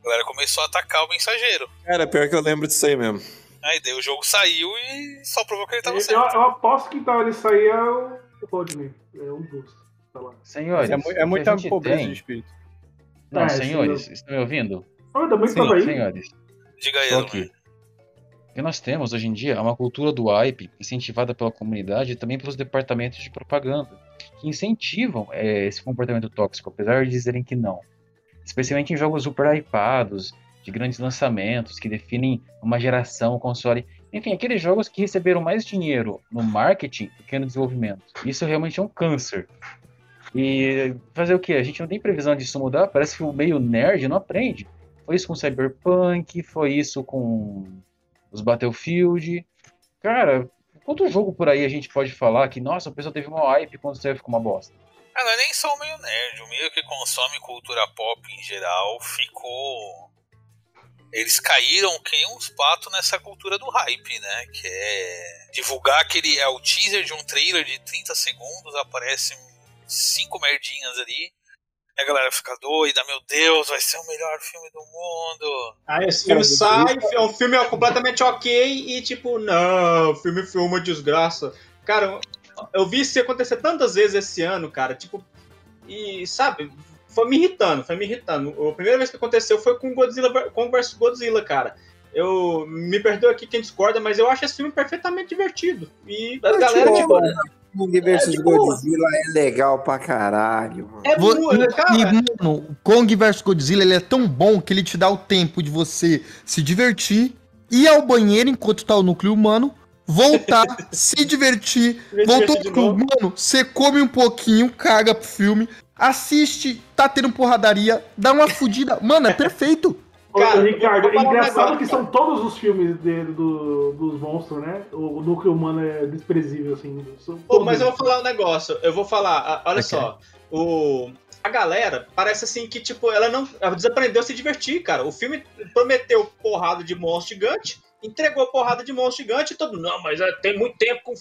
A galera começou a atacar o mensageiro. Cara, pior que eu lembro disso aí mesmo. Aí daí o jogo saiu e só provou que ele tava Eu, certo. eu aposto que tava nisso aí é o, o Rodney. É um dos. Tá lá. Senhores, É, é a muita gente pobreza tem- de espírito. Não, É, senhores, estão me ouvindo? Ah, também aí. senhores. Diga aí, aqui. O que nós temos hoje em dia é uma cultura do hype incentivada pela comunidade e também pelos departamentos de propaganda, que incentivam eh, esse comportamento tóxico, apesar de dizerem que não. Especialmente em jogos super hypados, de grandes lançamentos, que definem uma geração, um console. Enfim, aqueles jogos que receberam mais dinheiro no marketing do que no desenvolvimento. Isso realmente é um câncer. E fazer o quê? A gente não tem previsão disso mudar? Parece que o meio nerd não aprende. Foi isso com Cyberpunk, foi isso com os Battlefield. Cara, quanto jogo por aí a gente pode falar que, nossa, o pessoal teve uma hype quando saiu ficou uma bosta? Ah, não é nem o meio nerd, o meio que consome cultura pop em geral ficou. Eles caíram que nem uns patos nessa cultura do hype, né? Que é divulgar aquele. É o teaser de um trailer de 30 segundos, aparecem cinco merdinhas ali. E a galera fica doida, meu Deus, vai ser o melhor filme do mundo. Aí esse filme sai, é um filme completamente ok e tipo, não, o filme foi uma desgraça. Cara, eu vi isso acontecer tantas vezes esse ano, cara, tipo, e sabe, foi me irritando, foi me irritando. A primeira vez que aconteceu foi com Godzilla com vs Godzilla, cara. Eu me perdoa aqui quem discorda, mas eu acho esse filme perfeitamente divertido. E a galera, tipo, Kong vs É, tipo- Godzilla é legal pra caralho, mano. é muito, e, cara. e, mano, o Kong vs Godzilla ele é tão bom que ele te dá o tempo de você se divertir, ir ao banheiro enquanto tá o núcleo humano, voltar, se divertir, voltou pro novo. mano, você come um pouquinho, caga pro filme, assiste, tá tendo porradaria, dá uma fudida. Mano, é perfeito. Ô, Cara, Ricardo, é um engraçado que cara. são todos os filmes dele, do, dos monstros, né? O, o núcleo humano é desprezível, assim. São Pô, mas eu vou falar um negócio. Eu vou falar, olha Ok. só. O, a galera parece assim que, tipo, ela não. Ela desaprendeu a se divertir, cara. O filme prometeu porrada de monstro gigante, entregou porrada de monstro gigante e todo. Não, mas é, tem muito tempo com,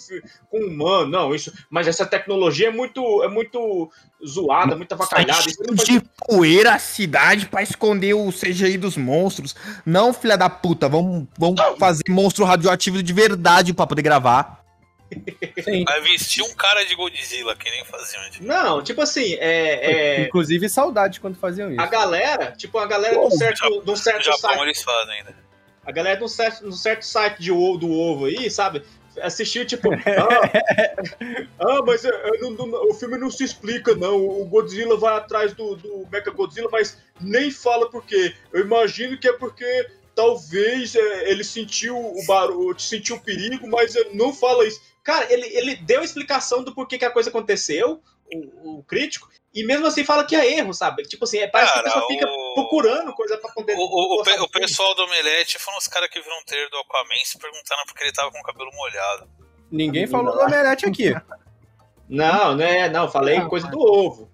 com humano. Não, isso. Mas essa tecnologia é muito. É muito zoada, muito avacalhada. Isso não faz de poeira a cidade pra esconder o CGI dos monstros. Não, filha da puta, vamos, vamos fazer monstro radioativo de verdade pra poder gravar. Sim. Vai vestir um cara de Godzilla, que nem faziam antes. Não, tipo assim, é. é- Inclusive, saudade quando faziam isso. a galera, tipo, a galera de um certo, de um certo Japão site. eles fazem ainda. A galera um certo, um certo site de ovo, do ovo aí, sabe? Assistiu, tipo, ah, ah, mas é, é, não- não- o filme não se explica, não. O Godzilla vai atrás do, do Mecha Godzilla, mas nem fala por quê. Eu imagino que é porque talvez é, ele sentiu o barulho, sentiu o perigo, mas não fala isso. Cara, ele, ele deu a explicação do porquê que a coisa aconteceu, o, o crítico, e mesmo assim fala que é erro, sabe? Tipo assim, é, parece que a Cara, pessoa fica o- procurando coisa pra poder. O, o- o o pessoal do Omelete foram os caras que viram um trailer do Aquaman se perguntaram porque ele tava com o cabelo molhado. Ninguém falou do Omelete aqui. Não, né? Não, falei Não, coisa mas- do ovo.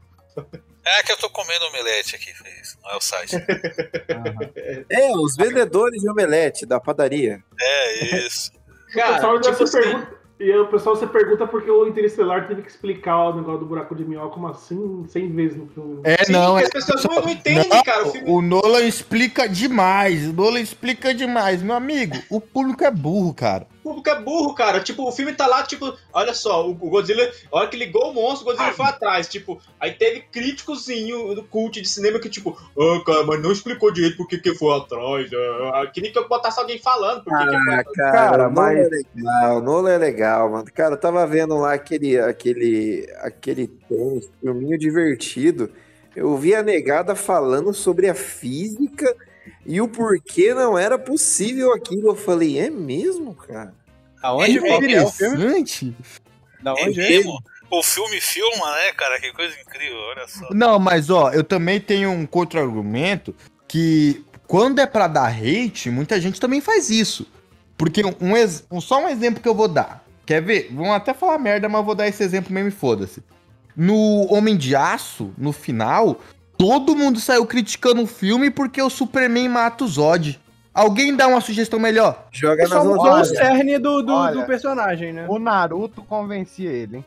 É que eu tô comendo omelete aqui, fez. Não é o site. É, os vendedores de omelete da padaria. É isso. O pessoal Cara, ainda tipo se assim, pergunta. E aí o pessoal se pergunta porque o Interestelar teve que explicar o negócio do buraco de minhoca como assim, 100 vezes no filme. É, sim, não, é. as pessoas não, não entendem, Não, cara. O filme... o Nolan explica demais. O Nolan explica demais. Meu amigo, o público é burro, cara. O público é burro, cara. Tipo, o filme tá lá, tipo, olha só, o Godzilla, a hora que ligou o monstro, o Godzilla foi atrás. Tipo, aí teve críticozinho do cult de cinema que, tipo, ah, cara, mas não explicou direito por que que foi atrás. Ah, queria que eu botasse alguém falando por que que foi Ah, atrás. cara, Cara, mas- é legal, Nolan é legal, mano. Cara, eu tava vendo lá aquele, aquele, aquele filminho divertido. Eu vi a negada falando sobre a física e o porquê não era possível aquilo. Eu falei, é mesmo, cara? Aonde É é o filme? Interessante. Da É onde é? mesmo? O filme filma, né, cara? Que coisa incrível, olha só. Não, mas ó, eu também tenho um contra-argumento que quando é pra dar hate, muita gente também faz isso. Porque um, ex- um- só um exemplo que eu vou dar. Quer ver? Vão até falar merda, mas eu vou dar esse exemplo mesmo e foda-se. No Homem de Aço, no final, todo mundo saiu criticando o filme porque o Superman mata o Zod. Alguém dá uma sugestão melhor? Joga Só nas mudou o cerne do, do, Olha. do personagem, né? O Naruto convencia ele, hein?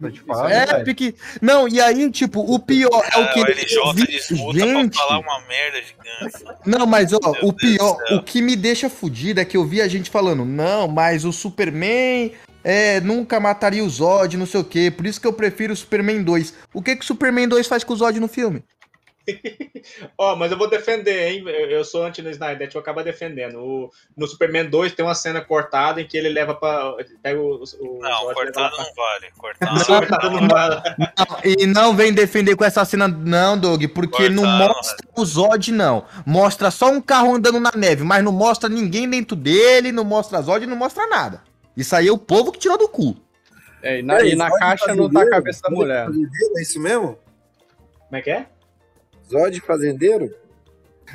Tô te falando. é É, verdade. porque. Não, e aí, tipo, o pior é o Ah, que. o LJ vi- disputa gente, pra falar uma merda gigante. Não, mas ó, Meu o Deus pior, o que me deixa fudido é que eu vi a gente falando, não, mas o Superman é, nunca mataria o Zod, não sei o quê, por isso que eu prefiro o Superman 2. O que que o Superman 2 faz com o Zod no filme? Ó, mas eu vou defender, hein? Eu sou anti no Snyder, eu vou acabar defendendo. O, no Superman 2 tem uma cena cortada em que ele leva pra. Pega o. o Não, cortado não vale. Cortado não Cortado não vai. Não, e não vem defender com essa cena, não, Doug, porque não Cortaram, mostra o Zod, não. Mostra só um carro andando na neve, mas não mostra ninguém dentro dele, não mostra Zod, não mostra nada. Isso aí é o povo que tirou do cu. É, e na, Ei, e na caixa não tá a cabeça da mulher. fazendeiro, É isso mesmo? Como é que é? Zod fazendeiro?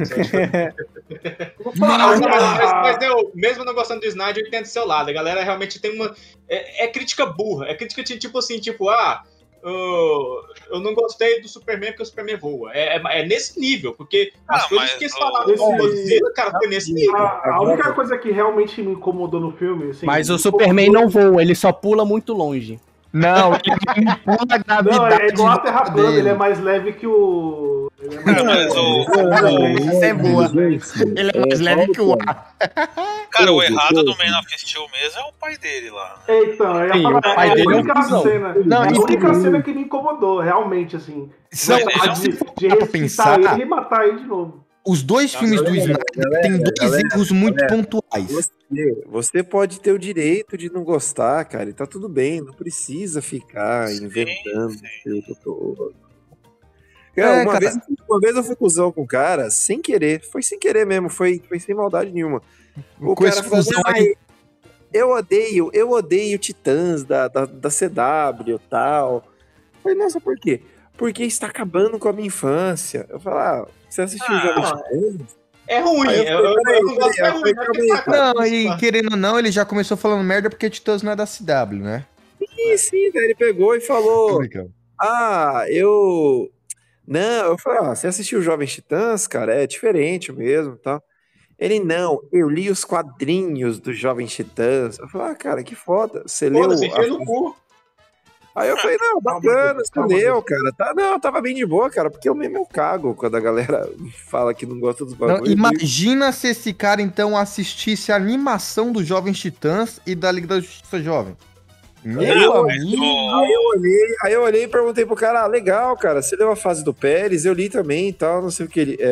Mas, mas- mas eu, mesmo não gostando do Snyder, eu entendo do seu lado. A galera realmente tem uma. É, é crítica burra. É crítica de, tipo assim, tipo, ah. eu- eu não gostei do Superman porque o Superman voa. É, é- é nesse nível, porque as Ah, coisas mas que eles falaram Esse- Godzilla, cara, foi nesse nível. A, a única coisa que realmente me incomodou no filme. Assim, Mas o Superman não voa, ele só pula muito longe. Não, ele manipula a gravidade. Não, é igual a Terra plana, ele é mais leve que o. Ele é mais Cara, mas o, é boa. Ele é mais leve que o ar. cara, o errado do Man of Steel mesmo é o pai dele lá. Então, eu ia Sim, falar, o pai é dele a é única cena. Não, é a única cena que me incomodou, realmente, assim. Se de, for de pensar, ele e matar ele de novo. os dois filmes do Snyder galera, têm dois galera, erros muito galera. pontuais. Você, você pode ter o direito de não gostar, cara, e tá tudo bem, não precisa ficar Sim, inventando sim. o todo. Cara, É, uma, cara. Vez, uma vez eu fui cuzão com o cara, sem querer, foi sem querer mesmo, foi, foi sem maldade nenhuma. O Com cara falou, "Ai, aí- eu odeio, eu odeio Titãs da, da, da CW e tal. Eu falei, nossa, por quê? Porque está acabando com a minha infância. Eu falei, ah, você assistiu o Ah, Jovem não, Titãs? É ruim. Aí eu Eu, falei, eu, peraí, eu não gosto, é ruim. cara, Não, e querendo ou não, ele já começou falando merda porque Titãs não é da CW, né? Sim, sim, daí ele pegou e falou, Ah, eu. Não, eu falei, ah, você assistiu o Jovens Titãs, cara? É diferente mesmo, tá? Ele, não, eu li os quadrinhos dos Jovens Titãs. Eu falei, ah, cara, que foda. Você leu. Foda-se, a- no cu. Aí eu falei, não, bacana, você leu, cara. Tá, não, tava bem de boa, cara, porque eu mesmo eu cago quando a galera fala que não gosta dos Não, bagulhos. imagina se esse cara, então, assistisse a animação dos Jovens Titãs e da Liga da Justiça Jovem. Meu Eu- amigo. Aí eu olhei, aí eu olhei e perguntei pro cara, ah, legal, cara, você leu a fase do Pérez, eu li também e tal, não sei o que ele. É,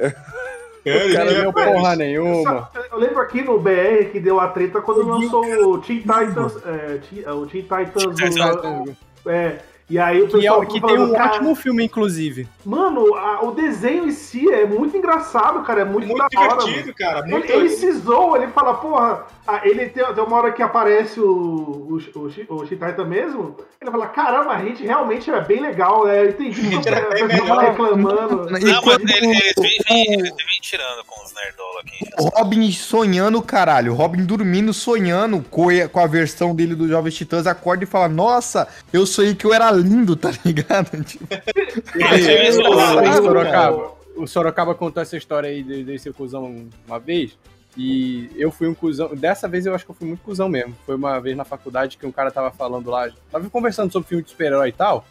é, é. Ele Cara, é não Pérez. porra nenhuma. Eu lembro aqui no BR que deu a treta quando lançou o Teen Titans. É, Teen- é, o Teen Titans. do- é, e aí o Que, é, pessoal o- que ficou tem um falando, cara, ótimo filme, inclusive. Mano, a- o desenho em si é muito engraçado, cara. É muito, Muito da hora. divertido, mano. cara. Ele, Muito ele se zoa, ele fala, porra, ah, ele tem, tem uma hora que aparece o, o, o, o Chitaita mesmo, ele fala, caramba, a gente realmente é bem legal, né? Eu entendi que pessoal tá melhor. reclamando. E Não, mas quando ele, eles tirando com os nerdola aqui. O Robin sonhando, caralho. O Robin dormindo, sonhando com a, com a versão dele do Jovens Titãs, acorda e fala: Nossa, eu sonhei que eu era lindo, tá ligado? Tipo, é o. Sorocaba, o Sorocaba contou essa história aí de, de ser cuzão uma vez. E eu fui um cuzão. Dessa vez eu acho que eu fui muito cuzão mesmo. Foi uma vez na faculdade que um cara tava falando lá. Tava conversando sobre filme de super-herói e tal.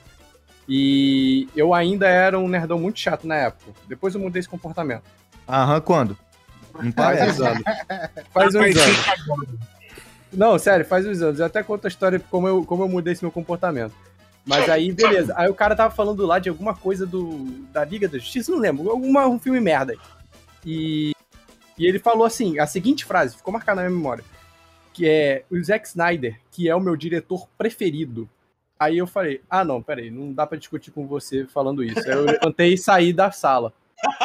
E eu ainda era um nerdão muito chato na época. Depois eu mudei esse comportamento. Aham, quando? Não Faz uns anos. Faz uns anos. Não, sério, faz uns anos. Eu até conto a história de como eu, como eu mudei esse meu comportamento. Mas aí, beleza. Aí o cara tava falando lá de alguma coisa do, da Liga da Justiça, não lembro. Alguma, um filme merda aí. E, e ele falou assim, a seguinte frase, ficou marcada na minha memória. Que é o Zack Snyder, que é o meu diretor preferido. Aí eu falei, ah não, peraí, não dá pra discutir com você falando isso. Aí eu levantei e saí da sala.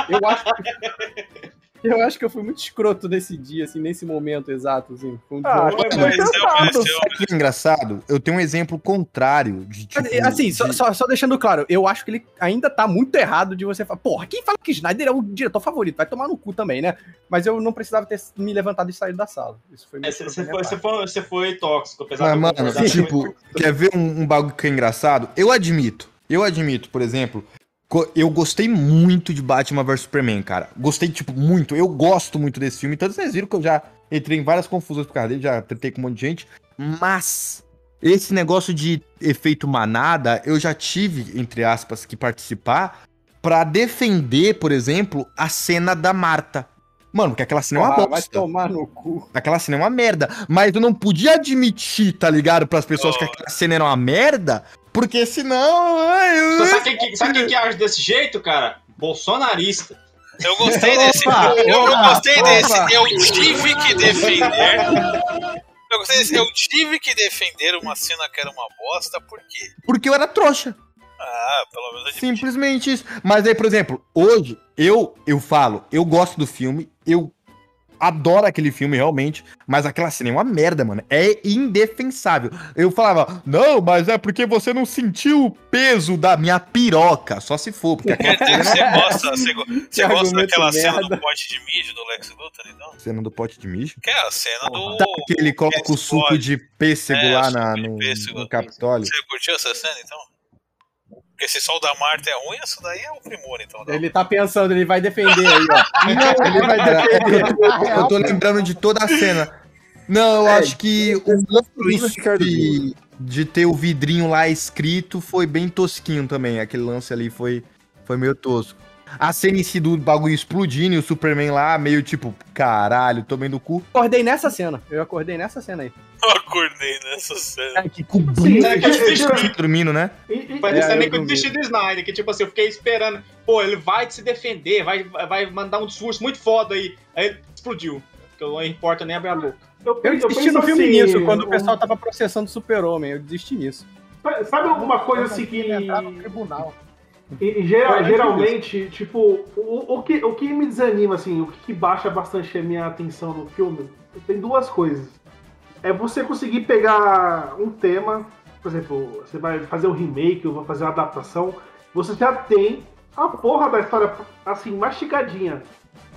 Eu acho que... Eu acho que eu fui muito escroto nesse dia, assim, nesse momento exato, assim. Um Ah, dia- Mas Sabe o que é engraçado? Eu tenho um exemplo contrário de tipo. Assim, só, de- só, só deixando claro, eu acho que ele ainda tá muito errado de você falar, porra, quem fala que Snyder é o diretor favorito? Vai tomar no cu também, né? Mas eu não precisava ter me levantado e saído da sala. Isso foi É, muito Você escroto da foi, você foi, você foi tóxico, apesar Mas, de eu mano, você tipo, quer ver um, um bagulho que é engraçado? Eu admito, eu admito, por exemplo, eu gostei muito de Batman vs Superman, cara. Gostei, tipo, muito. Eu gosto muito desse filme. Então vocês viram que eu já entrei em várias confusões por causa dele, já tretei com um monte de gente. Mas esse negócio de efeito manada, eu já tive, entre aspas, que participar pra defender, por exemplo, a cena da Marta. Mano, porque aquela cena é uma Ah, vai bosta. tomar no cu. Aquela cena é uma merda. Mas eu não podia admitir, tá ligado? Pras pessoas Oh. que aquela cena era uma merda. Porque senão. ai, eu- sabe, quem, que- sabe quem que age desse jeito, cara? Bolsonarista. Eu gostei desse. Opa, eu, eu opa, gostei opa. desse. Eu tive que defender. Eu gostei desse. Eu tive que defender uma cena que era uma bosta, por quê? Porque eu era trouxa. Ah, pelo menos eu Simplesmente isso. Mas aí, por exemplo, hoje, eu, eu falo, eu gosto do filme, eu adoro aquele filme realmente, mas aquela cena é uma merda, mano. É indefensável. Eu falava, não, mas é porque você não sentiu o peso da minha piroca. Só se for, porque aquela cena Você gosta, você, você gosta daquela cena merda. do pote de mijo do Lex Luthor, então? Cena do pote de mijo. Que é a cena do. Tá, que ele coloca o suco de pêssego É, lá na, no, no Capitólio. Você curtiu essa cena, então? Porque se só o da Marta é ruim, essa daí é o primor, então. Ele tá pensando, ele vai defender aí, ó. ele vai defender. eu, tô, eu tô lembrando de toda a cena. Não, eu É, acho que o lance de, de ter o vidrinho lá escrito foi bem tosquinho também. Aquele lance ali foi, foi meio tosco. A cena em si do bagulho explodindo e o Superman lá, meio tipo, caralho, tomei no cu. Acordei nessa cena. Eu acordei nessa cena aí. Eu acordei nessa cena. Que cubinho é que dormindo, né? Mas É, isso também eu com o bicho do Snyder, que tipo assim, eu fiquei esperando, pô, ele vai se defender, vai, vai mandar um discurso muito foda aí. Aí ele explodiu. Porque não importa nem abrir a boca. Eu, Eu eu desisti no penso filme assim, nisso, quando o um- pessoal tava processando o Super-Homem. Eu desisti nisso. Sabe alguma coisa assim que. tribunal. E, e geral- antes geralmente, tipo, o, o, que, o que me desanima, assim, o que baixa bastante a minha atenção no filme, tem duas coisas. É você conseguir pegar um tema, por exemplo, você vai fazer um remake ou vai fazer uma adaptação, você já tem a porra da história, assim, mastigadinha.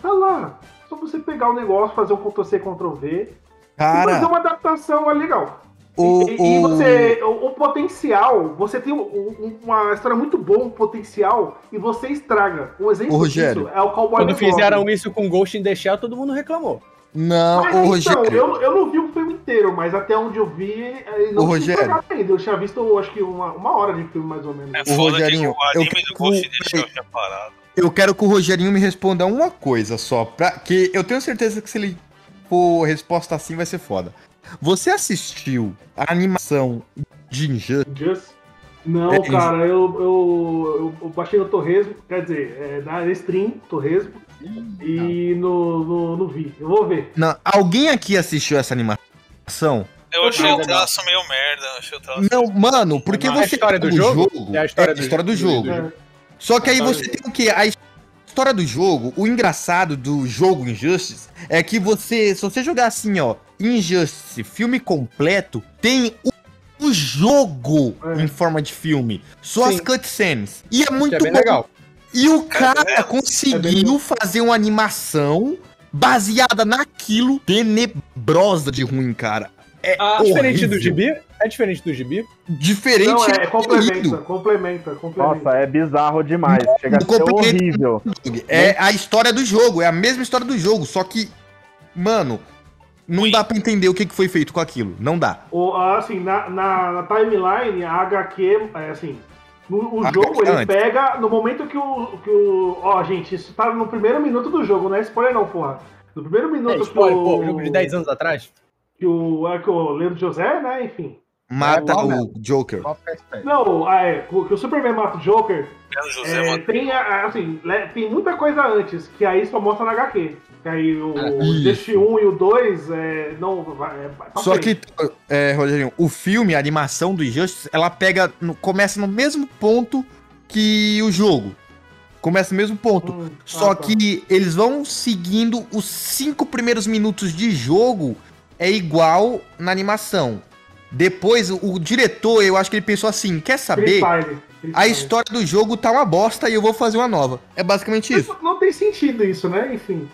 Tá lá. Só você pegar o negócio, fazer um Ctrl-C, Ctrl-V e Cara, fazer uma adaptação é legal. o, E, e o- você, o, o potencial, você tem um- um- uma história muito boa, um potencial, e você estraga. Um exemplo Rogério, disso é o Cowboy Quando fizeram isso com Ghost in the Shell, todo mundo reclamou. Não, Mas, ô então, Rogério. eu, eu não vi o filme inteiro, mas até onde eu vi, ele não tinha Rogério. ainda. Eu tinha visto, acho que uma, uma hora de filme, mais ou menos. É foda Rogerinho, que o eu anime parado. Eu quero que o Rogerinho me responda uma coisa só, pra, que eu tenho certeza que se ele for resposta assim vai ser foda. Você assistiu a animação de Injustice? Just... Não, É, cara, eu, eu, eu, eu baixei no Torresmo, quer dizer, é, na stream, Torresmo, e no, no, no Vi. Eu vou ver. Não, alguém aqui assistiu essa animação? Eu achei Não, o traço meio merda. eu Achei o traço... Não, mano, porque É a você história do pega o jogo? É a história do- do jogo. É. Só que aí A você história tem o quê? A história do jogo, o engraçado do jogo Injustice é que você, se você jogar assim, ó, Injustice, filme completo, tem o, o jogo É. em forma de filme. Só as Sim. cutscenes. E é muito Que é bem bom. legal. E o Cara, cara é- conseguiu fazer uma animação baseada naquilo tenebrosa de ruim, cara. É Ah, Diferente do gibi? É diferente do gibi? Diferente Não, é, é complementa, complementa, complementa. Nossa, é bizarro demais. Chega a ser horrível. É a história do jogo, é a mesma história do jogo, só que, mano, não dá pra entender o que que foi feito com aquilo. Não dá. O, assim, na, na, na timeline, a HQ, é assim, no, o A jogo ele antes. pega no momento que o, que o. Ó, gente, isso tá no primeiro minuto do jogo, não é spoiler não, porra. No primeiro minuto É, que spoiler, o. pô, jogo de 10 anos atrás. Que o. É que o Leandro José, né? Enfim. Mata É, o Joker. Ficar esperto. Não, é, que o Superman mata o Joker. Leandro José, É, tem, a- assim, tem muita coisa antes, que aí só mostra na HQ. Que aí o. Deste 1 e o 2 é, não vai. É, pra Só frente. que, é, Rogerinho, o filme, a animação do Injustice, ela pega, no- começa no mesmo ponto que o jogo. Começa no mesmo ponto. Hum, Só ah, tá. que eles vão seguindo os cinco primeiros minutos de jogo é igual na animação. Depois, o, o diretor, eu acho que ele pensou assim, quer saber? A história do jogo tá uma bosta e eu vou fazer uma nova. É basicamente isso. Não tem sentido isso, né? Enfim.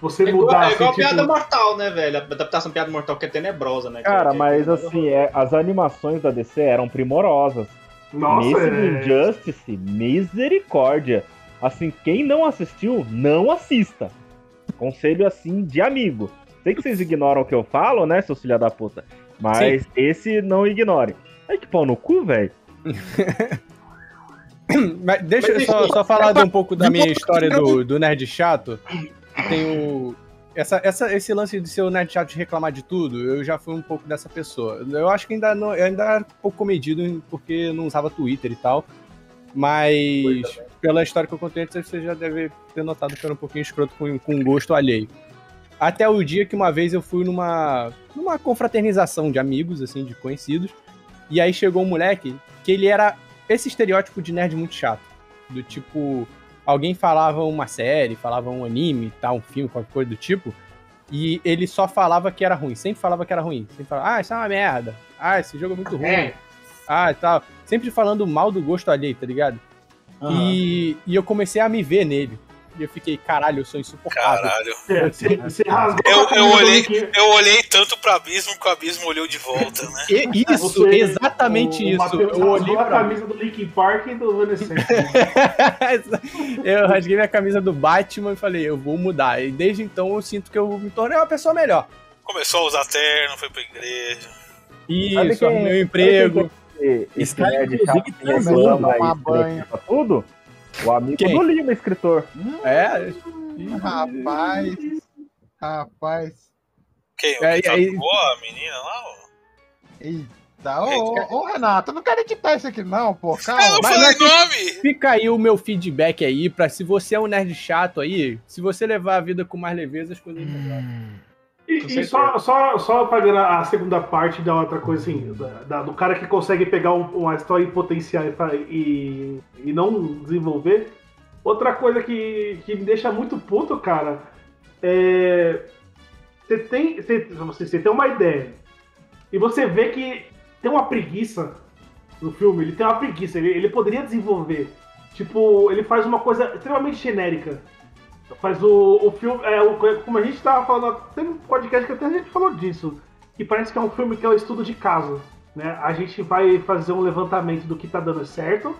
Você É igual, mudar é igual assim, piada tipo, mortal, né, velho? A adaptação piada mortal que é tenebrosa, né? Cara, Que é- mas assim, é, as animações da DC eram primorosas. Nossa, Nesse é... Injustice, misericórdia. Assim, quem não assistiu, não assista. Conselho assim de amigo. Sei que vocês ignoram o que eu falo, né, seus filha da puta. Mas esse não ignore. Ai, que pau no cu, velho. Mas deixa eu só, só falar de um pouco da minha história do, do nerd chato. Tem o. Essa, essa, esse lance de ser o nerd chato de reclamar de tudo, eu já fui um pouco dessa pessoa. Eu acho que ainda, não, eu ainda era um pouco comedido porque não usava Twitter e tal. Mas pela história que eu contei antes, você já deve ter notado que eu era um pouquinho escroto com, com gosto alheio. Até o dia que uma vez eu fui numa, numa confraternização de amigos, assim, de conhecidos. E aí chegou um moleque que ele era esse estereótipo de nerd muito chato. Do tipo, alguém falava uma série, falava um anime, tal, um filme, qualquer coisa do tipo. E ele só falava que era ruim, sempre falava que era ruim. Sempre falava, ah, isso é uma merda. Ah, esse jogo é muito ruim. É. Ah, e tal. Sempre falando mal do gosto alheio, tá ligado? E, e eu comecei a me ver nele. E eu fiquei, caralho, eu sou insuportável. Caralho. É, Você você rasgou Eu, eu, olhei, eu olhei tanto pro abismo que o abismo olhou de volta, né? E- isso, Você- exatamente o isso. Matheus Eu olhei rasgou a pra camisa do Linkin Park e do Evanescence. eu rasguei minha camisa do Batman e falei, eu vou mudar. E desde então eu sinto que eu me tornei uma pessoa melhor. Começou a usar terno, foi pra igreja. Isso, arrumei um emprego. Esse, esse cara, inclusive, reclama tomar banho. tudo? O amigo Quem? do Lima, escritor. É. Rapaz. Rapaz. Quem? O É, que aí- tatuou a menina lá? ó? Eita, ô, ô, ô, Renato, eu não quero editar isso aqui não, pô. Eu Calma. não mas falei aqui- nome! Fica aí o meu feedback aí pra se você é um nerd chato aí, se você levar a vida com mais leveza, as coisas melhoram. E, e só, só, só pegando a segunda parte da outra coisa, assim, da- da- do cara que consegue pegar um- uma história e potenciar e, e, não desenvolver. Outra coisa que, que me deixa muito puto, cara, é. Você tem, você, você você tem uma ideia e você vê que tem uma preguiça no filme, ele tem uma preguiça, ele, ele poderia desenvolver. Tipo, ele faz uma coisa extremamente genérica. Faz o, o filme. É, o- como a gente tava falando, tem um podcast que até a gente falou disso. Que parece que é um filme que é um estudo de caso. Né? A gente vai fazer um levantamento do que tá dando certo.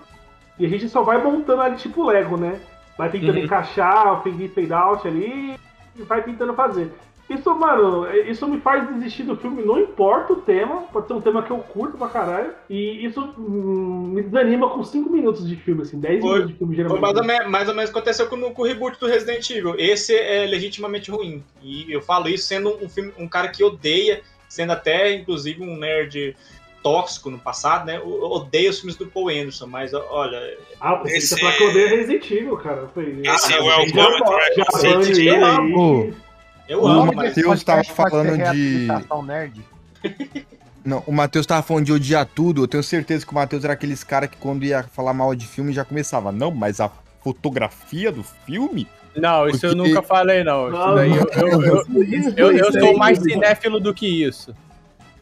E a gente só vai montando ali tipo Lego, né? Vai tentando Uhum. encaixar, fade in, fade out ali e vai tentando fazer. Isso, mano, isso me faz desistir do filme, não importa o tema, pode ser um tema que eu curto pra caralho. E isso hum, me desanima com 5 minutos de filme, assim, 10 Foi- minutos de filme geralmente. mais ou, menos, mais ou menos aconteceu com, com o reboot do Resident Evil. Esse é legitimamente ruim. E eu falo isso sendo um, filme, um cara que odeia, sendo até, inclusive, um nerd tóxico no passado, né? Eu odeio os filmes do Paul Anderson, mas olha. Ah, que Esse- você falou que eu odeio Resident Evil, cara. Esse Ah, é o Welcome to Resident Evil. Eu O amo, Matheus tava podcast pode ser falando de- nerd. Não, o Matheus tava falando de odiar tudo. Eu tenho certeza que o Matheus era aqueles cara que quando ia falar mal de filme já começava. Não, mas a fotografia do filme? Não, isso eu Porque- nunca falei, não. Isso Não, daí eu, eu, eu, eu, eu sou mais cinéfilo do que isso.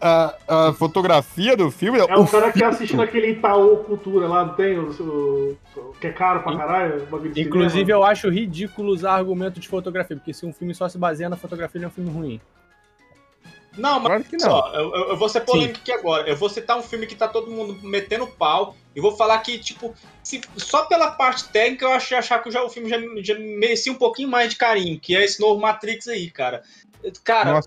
A, a fotografia do filme? É o o cara que filme- assiste naquele Itaú Cultura lá, não tem? O, o- que é caro pra caralho. Inclusive, cinema. eu acho ridículo usar argumento de fotografia, porque se um filme só se baseia na fotografia, ele é um filme ruim. Não, mas Claro que não. só, eu, eu- vou ser polêmico aqui agora. Eu vou citar um filme que tá todo mundo metendo pau. E vou falar que, tipo, se- só pela parte técnica eu achei achar que já, o filme já, já merecia um pouquinho mais de carinho, que é esse novo Matrix aí, cara. Cara,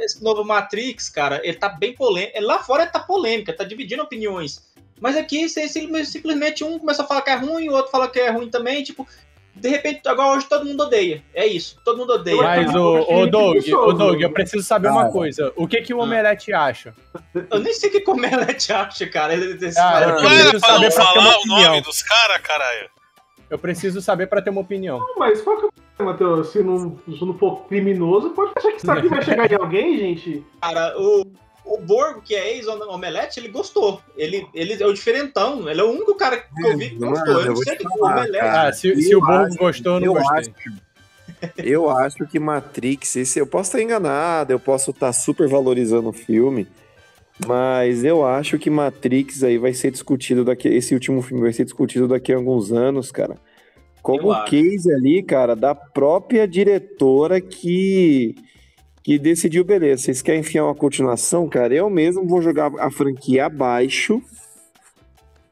esse novo Matrix, cara, ele tá bem polêmico. Lá fora ele tá polêmica, tá dividindo opiniões. Mas aqui você simplesmente um começa a falar que é ruim, o outro fala que é ruim também, tipo. De repente, agora hoje todo mundo odeia. É isso, todo mundo odeia. Mas, o, o Doug, o Doug, eu preciso saber uma coisa. O que, que o Ah. Omelete acha? Eu nem sei o que o Omelete acha, cara. Esse Ah, cara- eu Não preciso era pra saber pra ter falar uma o nome opinião. dos caras, caralho. Eu preciso saber pra ter uma opinião. Não, Mas qual que é Matheus? Se não, se não for criminoso, pode achar que isso aqui vai chegar em alguém, gente? Cara, o, o Borgo, que é ex-Omelete, ele gostou. Ele, ele é o diferentão. Ele é o único cara que eu vi que gostou. Eu eu não sei que o Omelete. cara. Ah, se, se o Borgo gostou, eu não eu gostei. acho Eu acho que Matrix, esse, eu posso estar enganado, eu posso estar super valorizando o filme, mas eu acho que Matrix aí vai ser discutido daqui, esse último filme vai ser discutido daqui a alguns anos, cara. Como Eu o case ali, cara, da própria diretora que que decidiu, beleza, vocês querem enfiar uma continuação, cara? Eu mesmo vou jogar a franquia abaixo,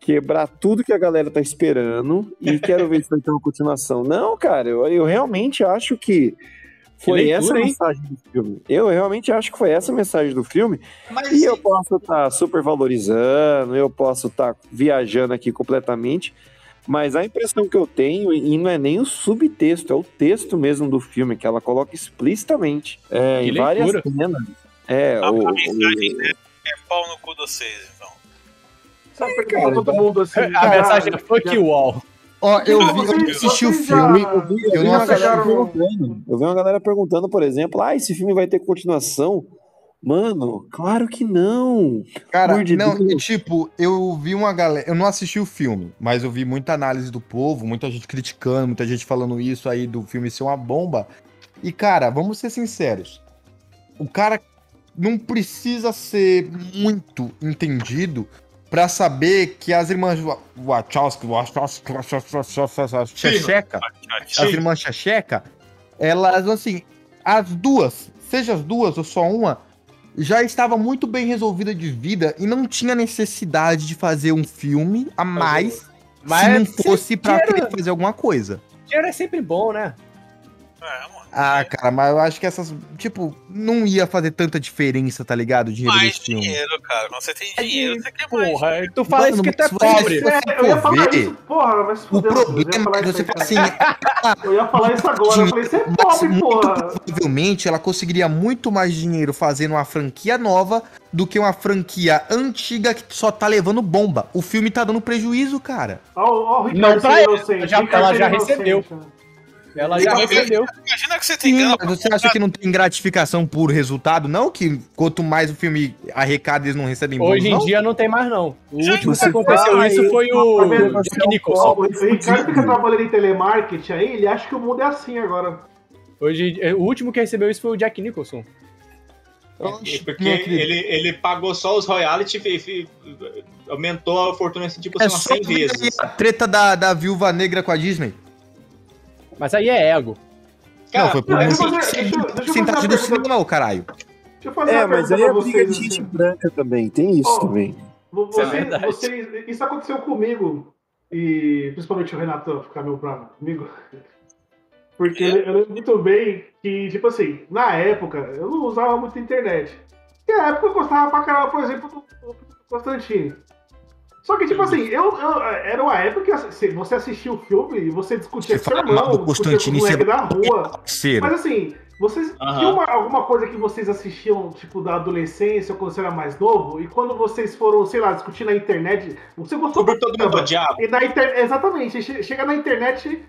quebrar tudo que a galera tá esperando e quero ver se vai ter uma continuação. Não, cara, eu, eu realmente acho que foi leitura, essa a hein? mensagem do filme. Eu realmente acho que foi essa a mensagem do filme. Mas E eu assim, posso estar super valorizando, eu posso estar viajando aqui completamente, mas a impressão que eu tenho, e não é nem o subtexto, é o texto mesmo do filme, que ela coloca explicitamente é, em várias leitura. cenas. É, A, o, a o- mensagem dele é pau no cu de vocês, então. Sabe por que todo mundo assim. A já- mensagem é fuck you all. Ó, eu vi, eu assisti o filme. já- Eu vi, eu Eu vi uma galera perguntando. Eu vi uma galera perguntando, por exemplo, ah, esse filme vai ter continuação? Mano, claro que não. Cara, de não, Deus. tipo, eu vi uma galera. Eu não assisti o filme, mas eu vi muita análise do povo, muita gente criticando, muita gente falando isso aí do filme ser uma bomba. E, cara, vamos ser sinceros. o cara não precisa ser muito entendido pra saber que as irmãs Wa- Wachowski, Wachowski, Wachowski, Checheca, as irmãs Checheca, elas, assim, as duas, seja as duas ou só uma, já estava muito bem resolvida de vida e não tinha necessidade de fazer um filme a mais Mas se não se fosse pra queira- querer fazer alguma coisa. Dinheiro é sempre bom, né? Ah, cara, mas eu acho que essas, tipo, não ia fazer tanta diferença, tá ligado? O dinheiro Mais desse filme. dinheiro, cara. Quando você tem dinheiro, você quer mais. Porra, tu fala isso Mano, que tu é pobre. você É, eu ia falar ver, isso, porra, mas O problema é que isso você fala assim, cara. Eu ia falar isso agora, eu falei, você é mas pobre, muito porra. provavelmente ela conseguiria muito mais dinheiro fazendo uma franquia nova do que uma franquia antiga que só tá levando bomba. O filme tá dando prejuízo, cara. Ó, ó, o Ricardo Não pra ela, já- ela já recebeu. né? Ela já recebeu. Imagina que você tem grana mas você acha que não tem gratificação por resultado, não? Que quanto mais o filme arrecada, eles não recebem bomba, Hoje em não? dia não tem mais, não. O último que aconteceu isso foi Tá o vendo? Jack Ó, Nicholson. o Ricardo fica trabalhando em telemarketing aí, ele acha que o mundo é assim agora. Hoje, o último que recebeu isso foi o Jack Nicholson. Oxe, Porque ele, ele pagou só os royalties e aumentou a fortuna assim, tipo, É umas só 100 ver vezes. a treta da, da viúva negra com a Disney. Mas aí é ego. não, foi por fazer Sentado uma do cinema, não, caralho. Deixa eu fazer É, uma mas aí é pra briga vocês. de gente assim. branca também, tem isso Ó, também. Vo- Isso é Você, você- isso aconteceu comigo, e principalmente o Renato ficar meu bravo comigo. Porque eu eu lembro muito bem que, tipo assim, na época, eu não usava muito internet. E na época eu gostava pra caramba, por exemplo, do, do Constantine. Só que, tipo assim, eu, eu- era uma época que assim, você assistia o filme e você discutia Você com seu mal irmão, do discutia com o moleque você da rua. Parceiro. Mas assim, vocês Aham. tinha uma- alguma coisa que vocês assistiam, tipo, da adolescência, ou quando você era mais novo, e quando vocês foram, sei lá, discutir na internet, você gostou Sobre todo mundo odiava. E na internet, exatamente, che- chega na internet,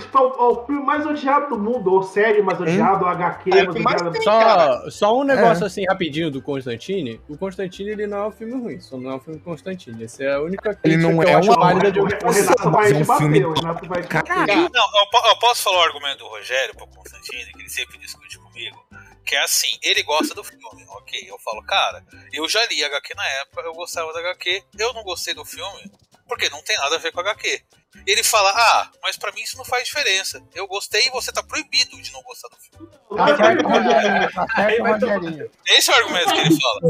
tipo, é o, é o filme mais odiado do mundo, ou série mais odiado, ou HQ É o mais odiado. tem. Só, só um negócio É. assim rapidinho do Constantine. O Constantine ele não é um filme ruim, só não é um filme Constantine. Essa é a única Ele crítica não que é eu acho uma- válida de O, o Renato vai Mas é te um bater, filme o Renato vai te Caralho. bater. Cara, não, eu, eu posso falar o argumento do Rogério pro Constantino, que ele sempre discute comigo. Que é assim, ele gosta do filme, ok. Eu falo, cara, eu já li HQ na época, eu gostava da HQ, eu não gostei do filme, porque não tem nada a ver com HQ. Ele fala, ah, mas pra mim isso não faz diferença. Eu gostei e você tá proibido de não gostar do filme. Tá. Tá. Esse é o argumento que ele fala.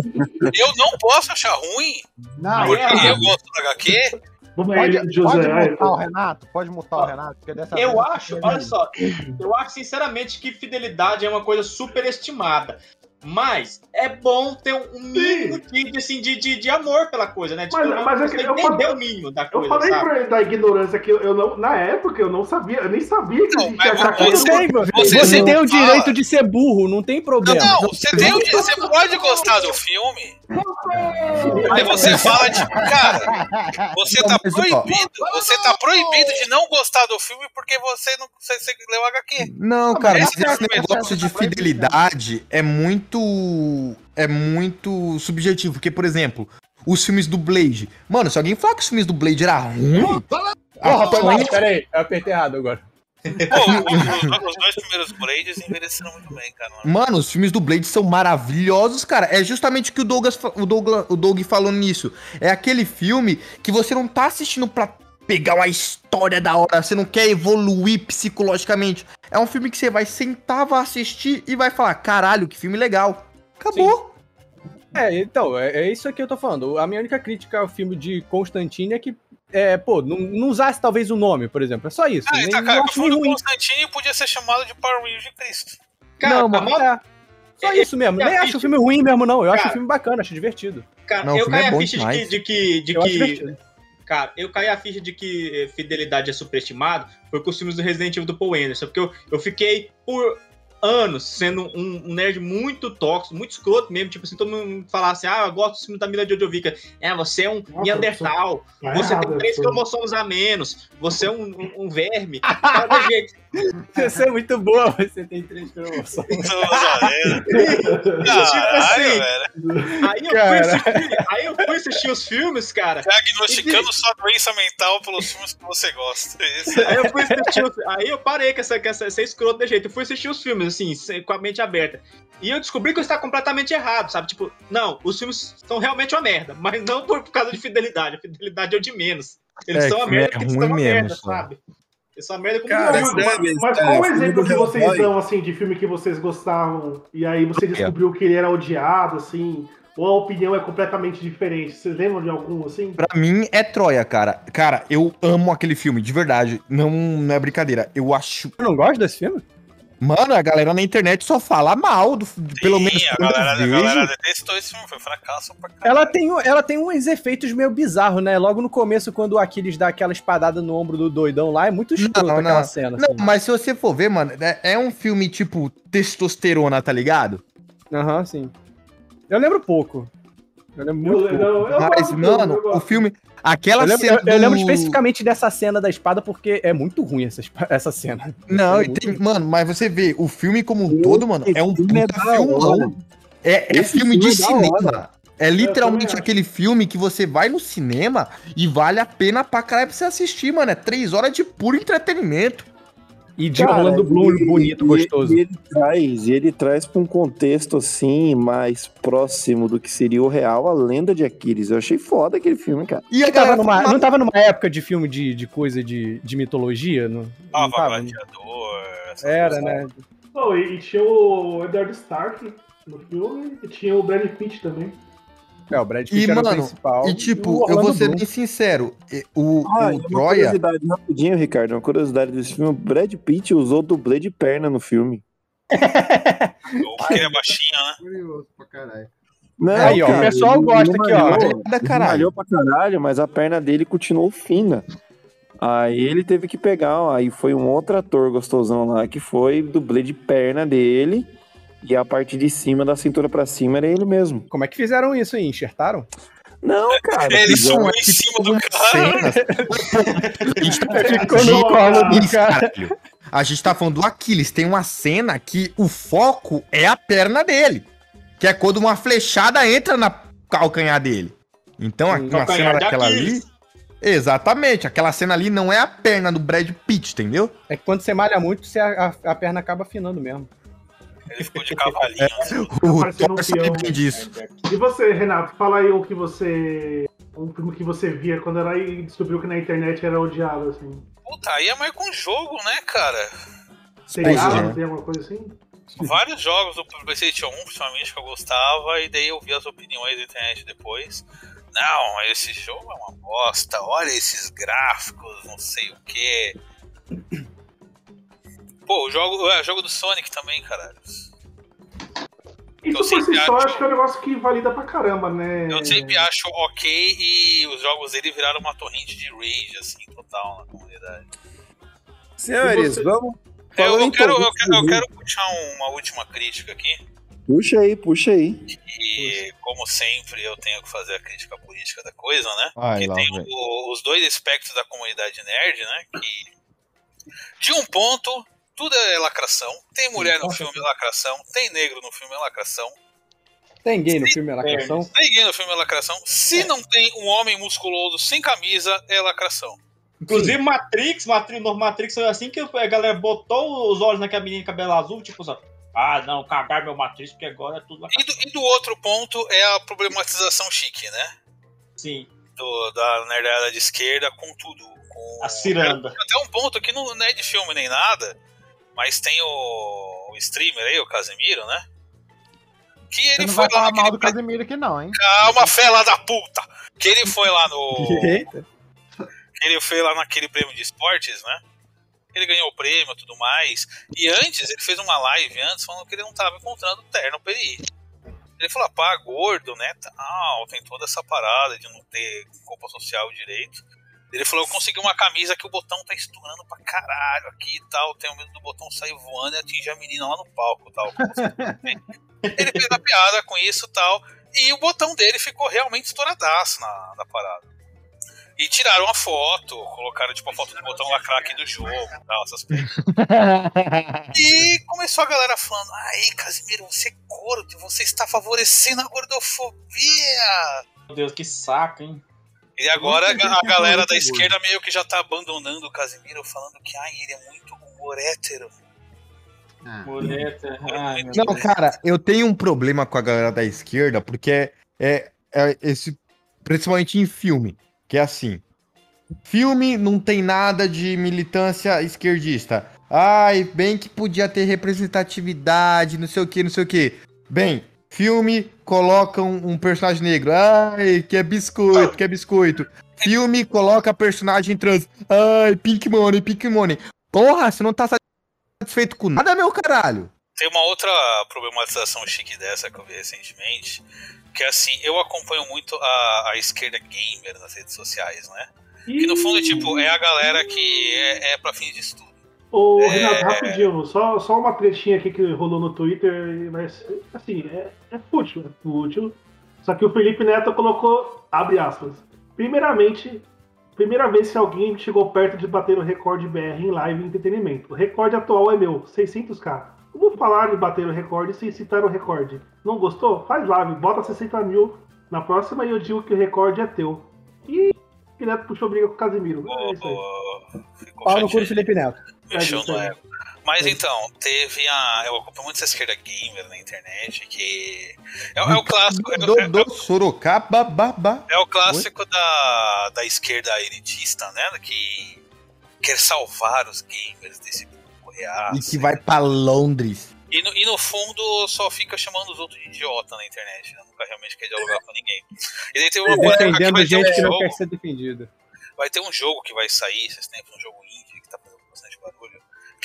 Eu não posso achar ruim, Não, porque é, eu gosto da HQ. Vamos pode, aí, pode José. mutar o Renato? Pode mutar o Renato? Porque dessa vez Eu acho, olha só, eu acho sinceramente que fidelidade é uma coisa superestimada. Mas é bom ter um mínimo de, assim, de, de, de amor pela coisa, né? Tipo, Mas- mas é que eu falei- o mínimo da Eu coisa, falei sabe? pra ele da ignorância que eu, eu não, na época eu não sabia, eu nem sabia que Não, existia HQ. você- você Você, não tem o fala. direito de ser burro, não tem Não, problema. não, você, tem o, você pode gostar do filme. Aí você fala, tipo, cara, você tá proibido. Você tá proibido de não gostar do filme porque você não você, você leu HQ. Não, cara, esse negócio de fidelidade é muito. É muito subjetivo. Porque, por exemplo, os filmes do Blade. Mano, se alguém falar que os filmes do Blade era ruim. Porra, a foi Sony- mal. Pera aí, eu apertei errado agora. Pô, os, dois primeiros Blades envelheceram muito bem, cara. Mano, os filmes do Blade são maravilhosos, cara. É justamente o que o Douglas, o Douglas, o Doug falou nisso. É aquele filme que você não tá assistindo pra pegar uma história da hora, você não quer evoluir psicologicamente. É um filme que você vai sentar, vai assistir e vai falar: caralho, que filme legal. Acabou. É, então, é, é isso aqui que eu tô falando. A minha única crítica ao filme de Constantine é que, é, pô, não, não usasse talvez o nome, por exemplo. É só isso. Ah, tá, cara, o acho filme do ruim. Constantine podia ser chamado de Power Rangers de Cristo. Cara, não, a mano, é. Só isso mesmo. eu Nem acho assisti- o filme ruim mesmo, não. Eu acho Cara. o filme bacana, acho divertido. Cara, Não, eu caí é a ficha de que, de que, de Eu acho que-. Cara, eu caí a ficha de que fidelidade é superestimado foi com os filmes do Resident Evil do Paul Anderson, porque eu, eu fiquei por anos sendo um, um nerd muito tóxico, muito escroto mesmo, tipo assim, todo mundo falasse, ah, eu gosto do filme da Mila Jojovic, é, você é um Nossa, Neandertal, Tá você errado, tem três isso. cromossomos a menos, você é um, um, um verme, Cada jeito. Você é muito boa, você tem três cromossomos. tipo assim, velho. aí eu, assistir, aí eu fui assistir os filmes, cara, Diagnosticando sua doença mental pelos filmes que você gosta. Esse Aí eu fui assistir os- Aí eu parei com essa, com essa, essa escroto de jeito. Eu fui assistir os filmes. Assim, com a mente aberta. E eu descobri que eu estava completamente errado, sabe? Tipo, não, os filmes são realmente uma merda, mas não por causa de fidelidade. A fidelidade é o de menos. Eles É, são uma que merda é porque eles são uma merda, só. sabe? Eles são uma merda como Cara, mas, mas qual o exemplo que vocês dão, assim, de filme que vocês gostavam e aí você descobriu que ele era odiado, assim, ou a opinião é completamente diferente? Vocês lembram de algum, assim? Pra mim é Troia, cara. Cara, eu amo aquele filme, de verdade. Não, não é brincadeira. Eu acho. Eu não gosto desse filme? Mano, a galera na internet só fala mal, do, pelo menos a galera, a galera detestou esse filme, foi fracasso pra caralho. Ela tem, ela tem uns efeitos meio bizarros, né? Logo no começo, quando o Aquiles dá aquela espadada no ombro do doidão lá, é muito escroto Não, aquela não. cena. Não, assim. mas se você for ver, mano, é, é um filme tipo testosterona, tá ligado? Aham, sim. Eu lembro pouco. Eu lembro muito Eu- pouco. eu- eu Mas, mano, o filme. Aquela eu, lembro, cena. eu- eu lembro especificamente dessa cena da espada porque é muito ruim essa, essa cena. Não, É tem- mano, mas você vê, o filme como um todo, mano, é um filme é puta hora. filmão. É, é filme filme de é cinema. É literalmente aquele filme que você vai no cinema e vale a pena pra caralho pra você assistir, mano. É três horas de puro entretenimento. E de Orlando Bloom e- bonito, e- gostoso. E ele traz, e ele traz pra um contexto assim mais próximo do que seria o real a lenda de Aquiles. Eu achei foda aquele filme, cara. E a Não tava, numa, não tava numa época de filme de, de coisa de, de mitologia? Não, não Tava? Gladiador, Era, né? Oh, e, e tinha o Edward Stark no filme, e tinha o Brad Pitt também. É, o Brad E, Pitt o mano, principal. e o tipo, eu Orlando vou ser Bloom. bem sincero. e- O, Ah, o e uma Troia. curiosidade rapidinho, Ricardo. Uma curiosidade desse filme: o Brad Pitt usou dublê de perna no filme. Ele é baixinho, né? Curioso pra caralho. Não, Aí, ó, o pessoal gosta aqui, ó. malhou, caralho. malhou pra caralho, mas a perna dele continuou fina. Aí ele teve que pegar, ó, aí foi um outro ator gostosão lá que foi dublê de perna dele. E a parte de cima, da cintura pra cima, era ele mesmo. Como é que fizeram isso aí? Enxertaram? Não, cara. Ele subiu em cima do cara. A gente tá Ficou no colo do Aquiles, cara. A gente tá falando do Aquiles. Tem uma cena que o foco é a perna dele. Que é quando uma flechada entra na calcanhar dele. Então, Hum, uma calcanhar cena daquela ali. Exatamente. Aquela cena ali não é a perna do Brad Pitt, entendeu? É que quando você malha muito, você, a, a perna acaba afinando mesmo. Ele ficou de cavalinho. assim. O parecendo um Thor peão. disso. E você, Renato, fala aí o que você. Um filme que você via quando era e descobriu que na internet era odiado, assim. Puta, aí é mais com jogo, né, cara? Seriado, né? tem alguma coisa assim? Vários jogos do PlayStation 1, principalmente, que eu gostava, e daí eu vi as opiniões da internet depois. Não, esse jogo é uma bosta, olha esses gráficos, não sei o que. Pô, o jogo, é, o jogo do Sonic também, caralho. Isso Eu por si só, acho- que é um negócio que valida pra caramba, né? Eu sempre acho ok e os jogos dele viraram uma torrente de rage, assim, total na comunidade. Senhores, você- vamos. Eu, falando eu em quero, eu, quero, eu quero puxar uma última crítica aqui. Puxa aí, puxa aí. E, como sempre, eu tenho que fazer a crítica política da coisa, né? Ai, que lá, tem o- os dois aspectos da comunidade nerd, né? Que, de um ponto, tudo é lacração. Tem mulher no filme, é lacração. Tem negro no filme, é lacração. Tem gay no filme, é lacração? Tem gay no filme, é lacração. Se não tem um homem musculoso sem camisa, é lacração. Inclusive, Matrix, Matrix, no Matrix foi assim que a galera botou os olhos naquela menina de cabelo azul, tipo só. Ah, não, cagar meu Matrix, porque agora é tudo E do, e do outro ponto é a problematização chique, né? Sim. Do, da nerdada de esquerda com tudo. Com A ciranda. Até um ponto que não, não é de filme nem nada, mas tem o, o streamer aí, o Casemiro, né? Que Você ele não foi vai lá falar mal do Casemiro aqui não, hein? Calma, fela da puta! Que ele foi lá no... Eita. que ele foi lá naquele prêmio de esportes, né? Ele ganhou o prêmio e tudo mais. E antes, ele fez uma live antes falando que ele não tava encontrando terno pra ele ir. Ele falou, pá, gordo, né? Tal, tem toda essa parada de não ter roupa social direito. Ele falou, eu consegui uma camisa que o botão tá estourando pra caralho aqui e tal. Tenho medo do botão sair voando e atingir a menina lá no palco tal. ele fez a piada com isso e tal. E o botão dele ficou realmente estouradaço na, na parada. E tiraram a foto, colocaram tipo a foto do botão lacrar aqui do jogo e tal, essas coisas. E começou a galera falando: Aí, Casimiro, você é gordo, você está favorecendo a gordofobia. Meu Deus, que saco, hein? E agora a gente galera da esquerda meio que já tá abandonando o Casimiro, falando que ai, ele é muito humor hétero. Muleta. Ai, Não, cara, eu tenho um problema com a galera da esquerda, porque é, é, é esse. Principalmente em filme. Que é assim. Filme não tem nada de militância esquerdista. Ai, bem que podia ter representatividade, não sei o que, não sei o que. Bem, filme coloca um, um personagem negro. Ai, que é biscoito, que é biscoito. Filme coloca personagem trans. Ai, pink money, pink money. Porra, você não tá satisfeito com nada, meu caralho. Tem uma outra problematização chique dessa que eu vi recentemente, que é assim, eu acompanho muito a, a esquerda gamer nas redes sociais, né? Que no fundo, tipo, é a galera que é, é pra fins de estudo. Ô, É. Renato, rapidinho, só, só uma trechinha aqui que rolou no Twitter, mas assim, é, é fútil, é fútil. Só que o Felipe Neto colocou, abre aspas. Primeiramente, primeira vez que alguém chegou perto de bater o recorde BR em live e entretenimento. O recorde atual é meu, 600k. Como falar de bater o recorde sem citar o recorde? Não gostou? Faz live, bota 60 mil na próxima e eu digo que o recorde é teu. E o Neto puxou briga com o Casimiro. É isso aí. Pau no cu do Felipe Neto. É no aí. ego. Mas então, teve a. Eu acompanho muito essa esquerda gamer na internet, que. É, é o clássico. É, Do, é- Sorocaba, babá. é o clássico da, da esquerda elitista, né? Que quer salvar os gamers desse real. E que vai pra Londres. E no, e no fundo só fica chamando os outros de idiota na internet, né? Nunca realmente quer dialogar com ninguém. E daí tem uma polêmica que vai gente um que não jogo. quer ser defendida. Vai ter um jogo que vai sair esses tempos, um jogo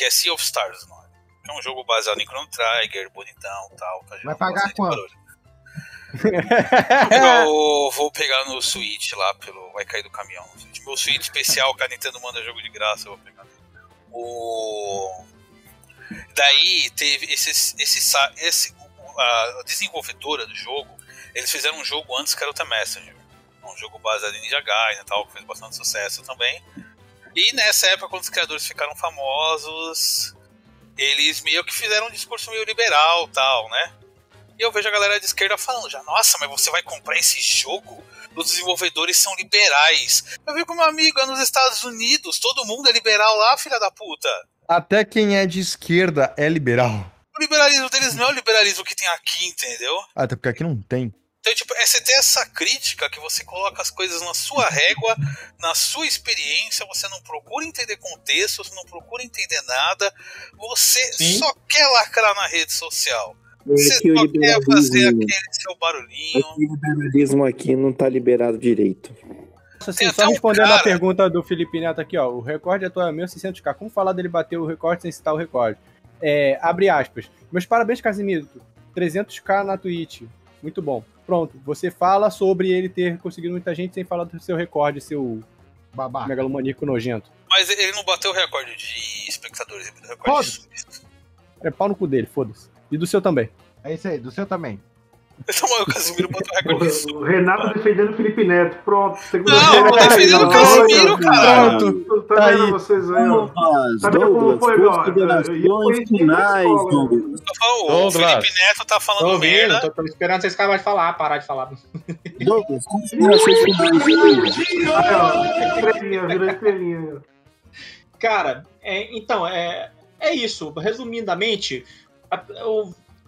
que é Sea of Stars, não é? Que é um jogo baseado em Chrono Trigger, bonitão e tal. Vai pagar quanto? Eu vou pegar no Switch lá, pelo. Vai cair do caminhão. Meu Switch especial que a Nintendo manda jogo de graça, eu vou pegar. O. Daí teve esse. esse, sa- esse a desenvolvedora do jogo, eles fizeram um jogo antes que era o The Messenger. Um jogo baseado em Ninja Gaiden e tal, que fez bastante sucesso também. E nessa época, quando os criadores ficaram famosos, eles meio que fizeram um discurso meio liberal tal, né? E eu vejo a galera de esquerda falando já, nossa, mas você vai comprar esse jogo? Os desenvolvedores são liberais. Eu vi com meu amigo é nos Estados Unidos, todo mundo é liberal lá, filha da puta. Até quem é de esquerda é liberal. O liberalismo deles não é o liberalismo que tem aqui, entendeu? Até porque aqui não tem. Então, tipo, é você ter essa crítica que você coloca as coisas na sua régua, na sua experiência, você não procura entender contexto, você não procura entender nada, você Sim. só quer lacrar na rede social. É Você só quer fazer aquele seu barulhinho. é o liberalismo aqui não tá liberado direito. Assim, só respondendo a pergunta do Felipe Neto aqui, ó. O recorde atual é 1600k. Como falar dele bater o recorde sem citar o recorde? É, abre aspas. Meus parabéns, Casimiro. 300k na Twitch. Muito bom. Pronto. Você fala sobre ele ter conseguido muita gente sem falar do seu recorde, seu Babá. megalomaníaco nojento. Mas ele não bateu o recorde de espectadores, ele bateu o recorde de. É pau no cu dele, foda-se. E do seu também. É isso aí, do seu também. Então, o Casimiro o recorde de subs. O Renato defendendo o Felipe Neto. Pronto. Não, tô defendendo o Casimiro, cara. Pronto. Tá, Tá vendo aí. vocês aí. Douglas, Tá vendo como Douglas, foi, considerações finais, Douglas. Eu falo, O Douglas. Felipe Neto tá falando Tô ouvindo, merda. tô, tô esperando vocês acabarem de falar, parar de falar. Douglas, considerações finais, Douglas. Estrelinha, virou estrelinha. Cara, é, então, é, é isso. Resumidamente, a-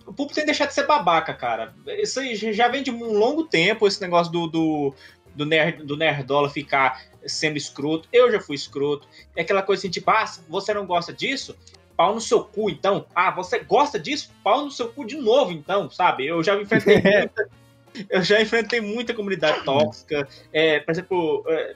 o, público tem que deixar de ser babaca, cara. Isso aí já vem de um longo tempo, esse negócio do, do, do, nerd, do nerdola ficar sendo escroto. Eu já fui escroto. É aquela coisa assim, tipo, ah, você não gosta disso? Pau no seu cu, então. Ah, você gosta disso? Pau no seu cu de novo, então, sabe? Eu já enfrentei muita, eu já enfrentei muita comunidade tóxica. É, por exemplo, é,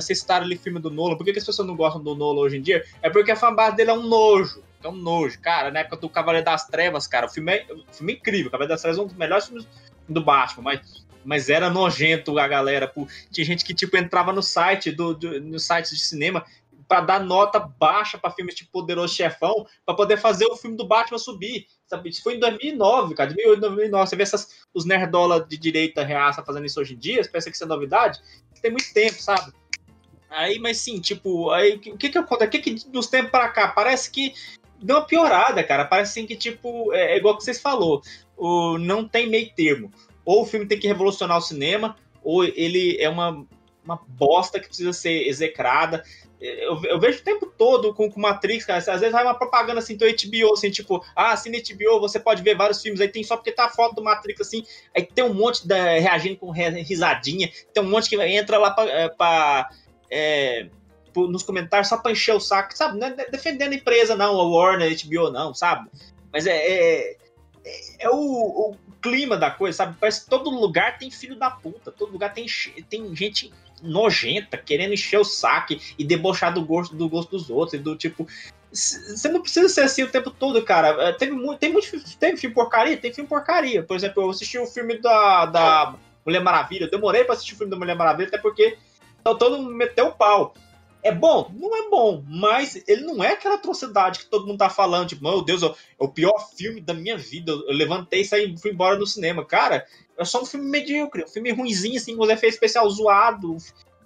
vocês citaram ali o filme do Nolan. Por que, que as pessoas não gostam do Nolan hoje em dia? É porque a fanbase dele é um nojo. É um nojo. Cara, na época do Cavaleiro das Trevas, cara, o filme é, o filme é incrível. Cavaleiro das Trevas é um dos melhores filmes do Batman, mas, mas era nojento a galera. Pô. Tinha gente que, tipo, entrava no site, do, do, no site de cinema pra dar nota baixa pra filmes tipo Poderoso Chefão, pra poder fazer o filme do Batman subir. Sabe? Isso foi em 2009, cara, de 2008, 2009. Você vê essas, os nerdola de direita reaça fazendo isso hoje em dia, pensa que isso é novidade? Tem muito tempo, sabe? Aí, mas sim, tipo, aí o que, que acontece? O que que dos tempos pra cá? Parece que deu uma piorada, cara. Parece assim que, tipo, é, é igual que vocês falou. O, não tem meio termo. Ou o filme tem que revolucionar o cinema, ou ele é uma uma bosta que precisa ser execrada. Eu, eu vejo o tempo todo com, com Matrix, cara. Às vezes vai uma propaganda assim do HBO, assim, tipo, ah, assina HBO, você pode ver vários filmes. Aí tem só porque tá a foto do Matrix, assim. Aí tem um monte da, reagindo com risadinha. Tem um monte que entra lá pra. É, pra é, nos comentários só pra encher o saco, sabe? Não é defendendo a empresa, não, a Warner, HBO, não, sabe? Mas é, é, é o, o, clima da coisa, sabe? Parece que todo lugar tem filho da puta, todo lugar tem, tem gente nojenta, querendo encher o saco e debochar do gosto, do gosto dos outros, e do tipo. Você não precisa ser assim o tempo todo, cara. É, teve muito, tem muito teve filme porcaria? Tem filme porcaria. Por exemplo, eu assisti o filme da, da Mulher Maravilha. Eu demorei pra assistir o filme da Mulher Maravilha, até porque todo mundo meteu o pau. É bom? Não é bom, mas ele não é aquela atrocidade que todo mundo tá falando, tipo, meu Deus, é o pior filme da minha vida. Eu levantei e saí, fui embora no cinema. Cara, é só um filme medíocre, um filme ruimzinho, assim, com os efeitos especiais zoado,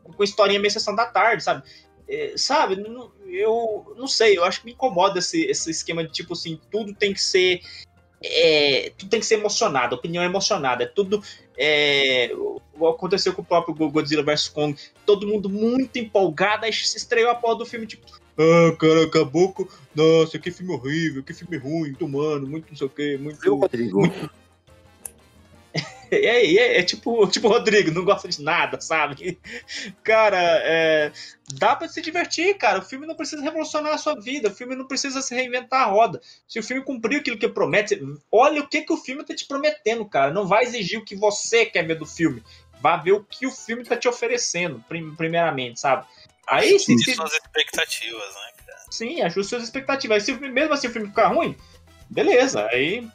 com historinha meio sessão da tarde, sabe? É, sabe, eu não sei, eu acho que me incomoda esse, esse esquema de tipo assim, tudo tem que ser. É, tudo tem que ser emocionado, opinião emocionada, é tudo. É, aconteceu com o próprio Godzilla vs Kong, todo mundo muito empolgado, aí se estreou a porra do filme, tipo, ah, cara, acabou com. Nossa, que filme horrível, que filme ruim, muito humano, muito não sei o que, muito. Muito... É, é, é, tipo, tipo Rodrigo, não gosta de nada, sabe? Cara, é, dá pra se divertir, cara. O filme não precisa revolucionar a sua vida, o filme não precisa se reinventar a roda. Se o filme cumprir aquilo que promete, olha o que, que o filme tá te prometendo, cara. Não vai exigir o que você quer ver do filme. Vá ver o que o filme tá te oferecendo, primeiramente, sabe? Aí sim. Se... suas expectativas, né, cara? Sim, ajuste suas expectativas. Aí, se mesmo assim o filme ficar ruim, beleza. Aí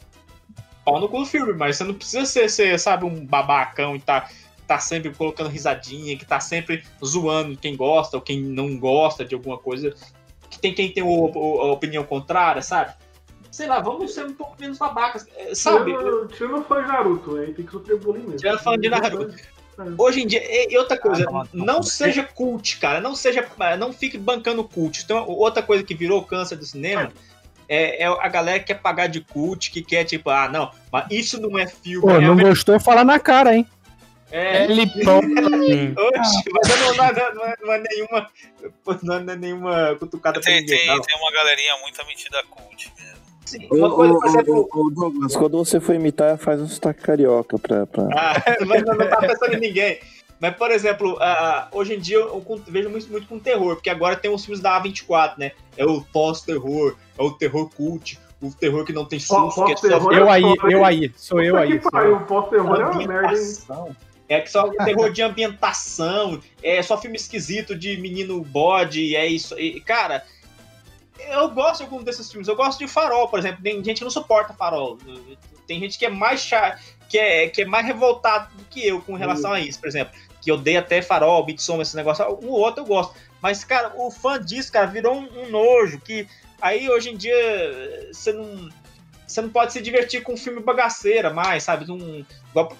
pau no cu do filme, mas você não precisa ser, ser, sabe, um babacão e tá, tá sempre colocando risadinha, que tá sempre zoando quem gosta ou quem não gosta de alguma coisa. Que tem quem tem o, o, a opinião contrária, sabe? Sei lá, vamos ser um pouco menos babacas, é, sabe? Tirando fã de Naruto, aí tem que sofrer bullying mesmo. Tirando fã de Naruto. Hoje em dia, e outra coisa, ah, não, não seja cult, cara. Não seja. Não fique bancando cult. Então, outra coisa que virou câncer do cinema é, é, a galera que quer pagar de cult, que quer, tipo, ah, não, mas isso não é filme. Pô, é não gostou, fala na cara, hein? É, ele Oxe, mas não, não, não, não, é, não é nenhuma. Não é nenhuma cutucada tem, pra ninguém. Tem, tem uma galerinha muito metida cult mesmo. Sim, uma coisa, por exemplo. Ô, Douglas, quando você for imitar, faz um sotaque carioca pra. pra... Ah, mas não, não tá pensando em ninguém. Mas, por exemplo, uh, hoje em dia eu, eu vejo muito, muito com terror, porque agora tem os filmes da A24, né? É o pós-terror, é o terror cult, o terror que não tem susto, que é só... Eu aí, eu aí, sou eu aí. O pós-terror é uma merda, hein? É que só terror de ambientação, é só filme esquisito de menino bode, é isso. E, cara, eu gosto de algum desses filmes. Eu gosto de Farol, por exemplo. Tem gente que não suporta Farol. Tem gente que é mais que é, que é mais revoltado do que eu com relação a isso, por exemplo que odeia até farol, Midsommar, esse negócio. O outro eu gosto. Mas, cara, o fã disso, cara, virou um, um nojo. Que aí hoje em dia você não. Você não pode se divertir com um filme bagaceira mais, sabe? Um,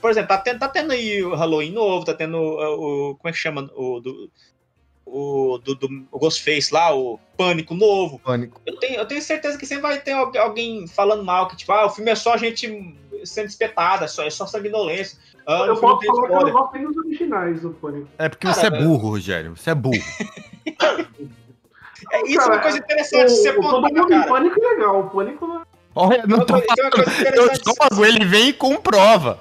por exemplo, tá tendo, tá tendo aí o Halloween novo, tá tendo o. como é que chama? O do, o do, do o Ghostface lá, o Pânico novo. Pânico. Eu tenho, eu tenho certeza que sempre vai ter alguém falando mal, que tipo, ah, o filme é só gente sendo espetada, é só, é só sanguinolência. Ah, eu posso falar que eu não gosto nem dos originais do Pânico. É porque você é burro, Rogério. Você é burro. é, isso cara, é uma coisa interessante. O, você o, todo mundo em Pânico é legal. O Pânico não é... Olha, não tô falando, estômago, ele vem e comprova.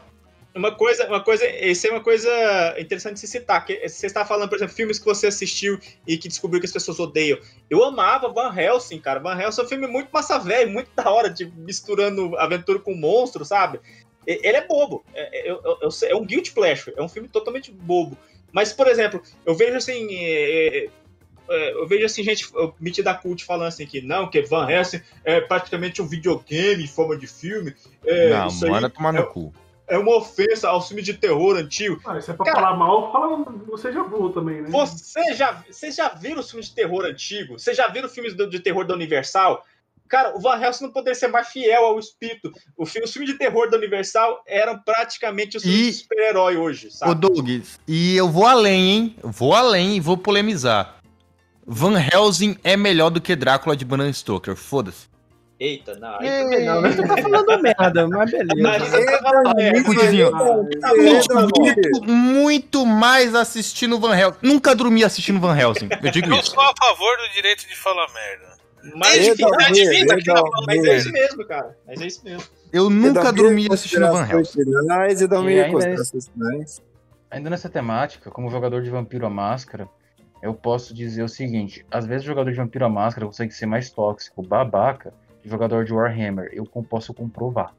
Uma coisa, uma coisa, isso é uma coisa interessante de se citar. Que você está falando, por exemplo, filmes que você assistiu e que descobriu que as pessoas odeiam. Eu amava Van Helsing, cara. Van Helsing é um filme muito massa velho, muito da hora, de misturando aventura com monstro, sabe? Ele é bobo. É, é, é, é um guilty pleasure. É um filme totalmente bobo. Mas, por exemplo, eu vejo assim. É, é, é eu vejo assim, gente metida cult falando assim que não, que Van Helsing é praticamente um videogame em forma de filme. É, não, manda tomar no cu. É uma ofensa ao filme de terror antigo. Ah, isso é pra Cara, falar mal, fala, você já burro também, né? Você já, você já viram os filmes de terror antigo? Você já viram filmes de terror da Universal? Cara, o Van Helsing não poderia ser mais fiel ao espírito. O filme, os filmes de terror da Universal eram praticamente os filmes e... de super-herói hoje, sabe? Ô, Doug, e eu vou além, hein? Vou além e vou polemizar. Van Helsing é melhor do que Drácula de Bram Stoker, foda-se. Eita, não. Aí É, também não. mas tu tá falando merda, mas beleza. Mas você tá falando merda. Tá muito, mais assistindo Van Helsing. Nunca dormi assistindo Van Helsing. Eu digo Eu isso. sou a favor do direito de falar merda. Mas que tá eita, falando, mas é isso mesmo, cara. Mas é isso mesmo. Eu nunca dormi assistindo Van Helsing. Finais e ainda nessa temática, como jogador de Vampiro à Máscara, eu posso dizer o seguinte: às vezes o jogador de Vampiro à Máscara consegue ser mais tóxico, babaca, jogador de Warhammer. Eu com- posso comprovar.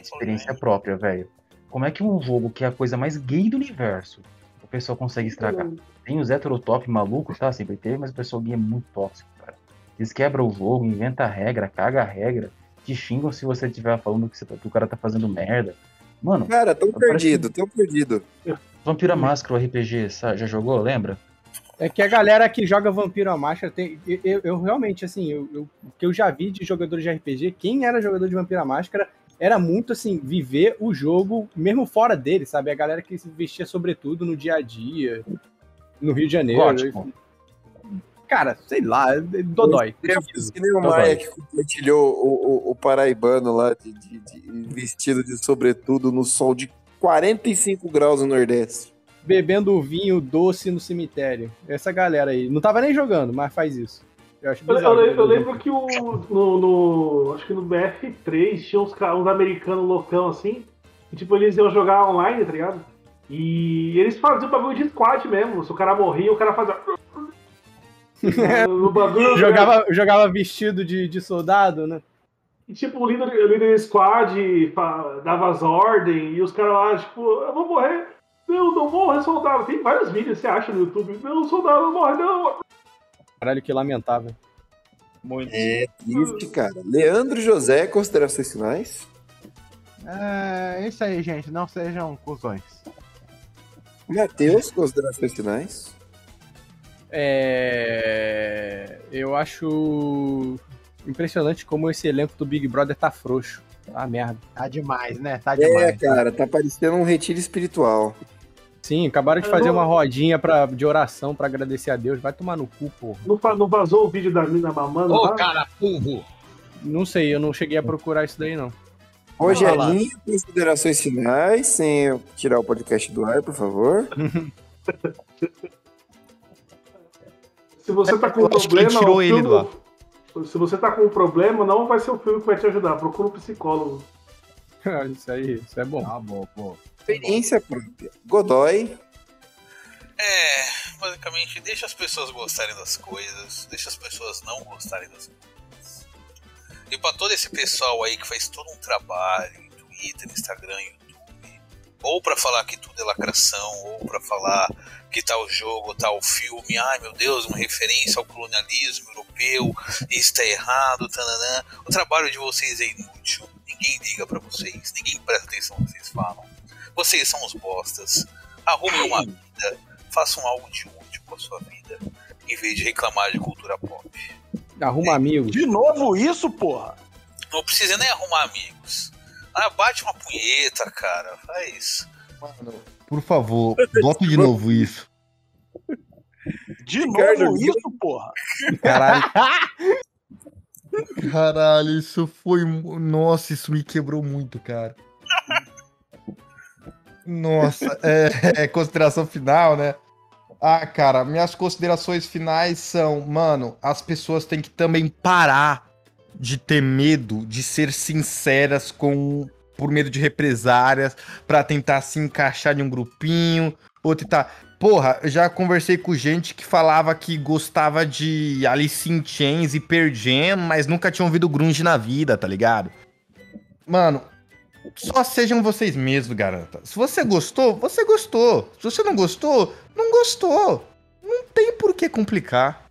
Experiência própria, velho. Como é que um jogo que é a coisa mais gay do universo, o pessoal consegue estragar? Tem os heterotop malucos, tá? Sempre teve, mas o pessoal gay é muito tóxico, cara. Eles quebram o jogo, inventa a regra, caga a regra, te xingam se você estiver falando que, você tá- que o cara tá fazendo merda. Mano, Cara, tão parece- perdido, tão perdido. Vampiro à Máscara, o RPG, sabe? já jogou? Lembra? É que a galera que joga Vampiro à Máscara tem. Eu, eu- eu realmente, assim, eu, eu- o que eu já vi de jogadores de RPG, quem era jogador de Vampiro à Máscara era muito assim, viver o jogo mesmo fora dele, sabe? A galera que se vestia sobretudo no dia a dia, no Rio de Janeiro. Gótico. Cara, sei lá, é Dodói. Que nem o. Maia que compartilhou o, o, o paraibano lá de, de- de- vestido de sobretudo no sol de 45 graus no Nordeste. Bebendo vinho doce no cemitério. Essa galera aí. Não tava nem jogando, mas faz isso. Eu Eu, bizarro. eu lembro, eu lembro que o, no, no- Acho que no BF3 tinha uns, uns americanos loucão assim. E tipo, eles iam jogar online, tá ligado? E eles faziam o bagulho de squad mesmo. Se o cara morria, o cara fazia. no bagulho. jogava, jogava vestido de, de soldado, né? E tipo, o líder, o líder do squad dava as ordens e os caras lá, tipo, eu vou morrer. Não, não morre, soldado. Tem vários vídeos, você acha no YouTube. Não, soldado, não morre, não. Caralho, que lamentável. Muito. É triste, cara. Leandro José, considerações finais? É isso aí, gente. Não sejam cuzões. Matheus, considerações finais? É... Eu acho impressionante como esse elenco do Big Brother tá frouxo. Tá merda. Tá demais, né? Tá É, demais. cara, tá parecendo um retiro espiritual. Sim, acabaram de fazer uma rodinha pra, de oração pra agradecer a Deus. Vai tomar no cu, porra. Não, não vazou o vídeo da mina mamando Ô, lá? cara, burro! Não sei, eu não cheguei a procurar isso daí, não. Rogelinho, considerações finais, sem eu tirar o podcast do ar, por favor. Se você tá com um Eu acho que ele problema. tirou ele do ar. Se você tá com um problema, não vai ser o filme que vai te ajudar. Procura um psicólogo. isso aí, isso é bom. Tá bom, pô. Experiência própria. Godoy. É, basicamente, deixa as pessoas gostarem das coisas, deixa as pessoas não gostarem das coisas. E pra todo esse pessoal aí que faz todo um trabalho em Twitter, Instagram, YouTube, ou pra falar que tudo é lacração, ou pra falar que tal jogo, tal filme, ai meu Deus, uma referência ao colonialismo europeu, isso tá errado, tananã. O trabalho de vocês é inútil, ninguém liga pra vocês, ninguém presta atenção no que vocês falam. Vocês são os bostas. Arrumem uma vida, façam algo de útil com a sua vida, em vez de reclamar de cultura pop. Arruma amigos. De novo isso, porra? Não precisa nem arrumar amigos. Ah, bate uma punheta, cara. Faz. Por favor, bote de novo isso. De Ricardo novo isso, porra? Caralho. Caralho, isso foi. Nossa, isso me quebrou muito, cara. Nossa, é, é consideração final, né? Ah, cara, minhas considerações finais são, mano, as pessoas têm que também parar de ter medo de ser sinceras com por medo de represárias, pra tentar se encaixar em um grupinho, ou tentar. Porra, já conversei com gente que falava que gostava de Alice in Chains e Pearl Jam, mas nunca tinha ouvido grunge na vida, tá ligado? Mano, só sejam vocês mesmos, garanta. Se você gostou, você gostou. Se você não gostou, não gostou. Não tem por que complicar.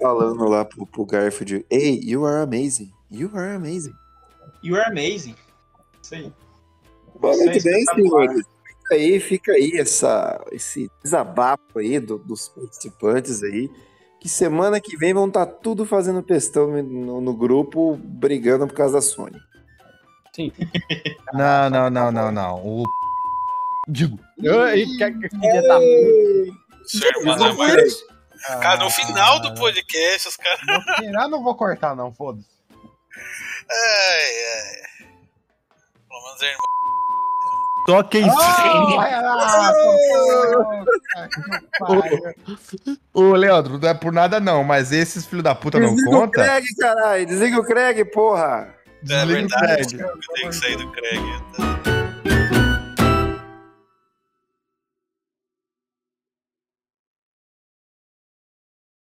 Falando lá pro, pro Garfield. Hey, you are amazing. You are amazing. You are amazing. Isso aí. É muito bem, senhores. Fica aí, fica aí essa, esse desabafo aí do- dos participantes aí. Que semana que vem vão estar tudo fazendo pestão no, no grupo, brigando por causa da Sony. Sim. Não, não, não, não, não. O. Digo. Eu, e que, que filha da puta. Sua Cara, no final do podcast, os caras. No final não vou cortar, não, foda-se. Ai, ai. Pelo menos é irmão. Só quem Ô, Leandro, não é por nada não, mas esses filhos da puta não Desliga o conta. Craig, caralho. Desliga o Craig, porra. É Desliga o verdade, Craig. eu tenho que sair do Craig. tá?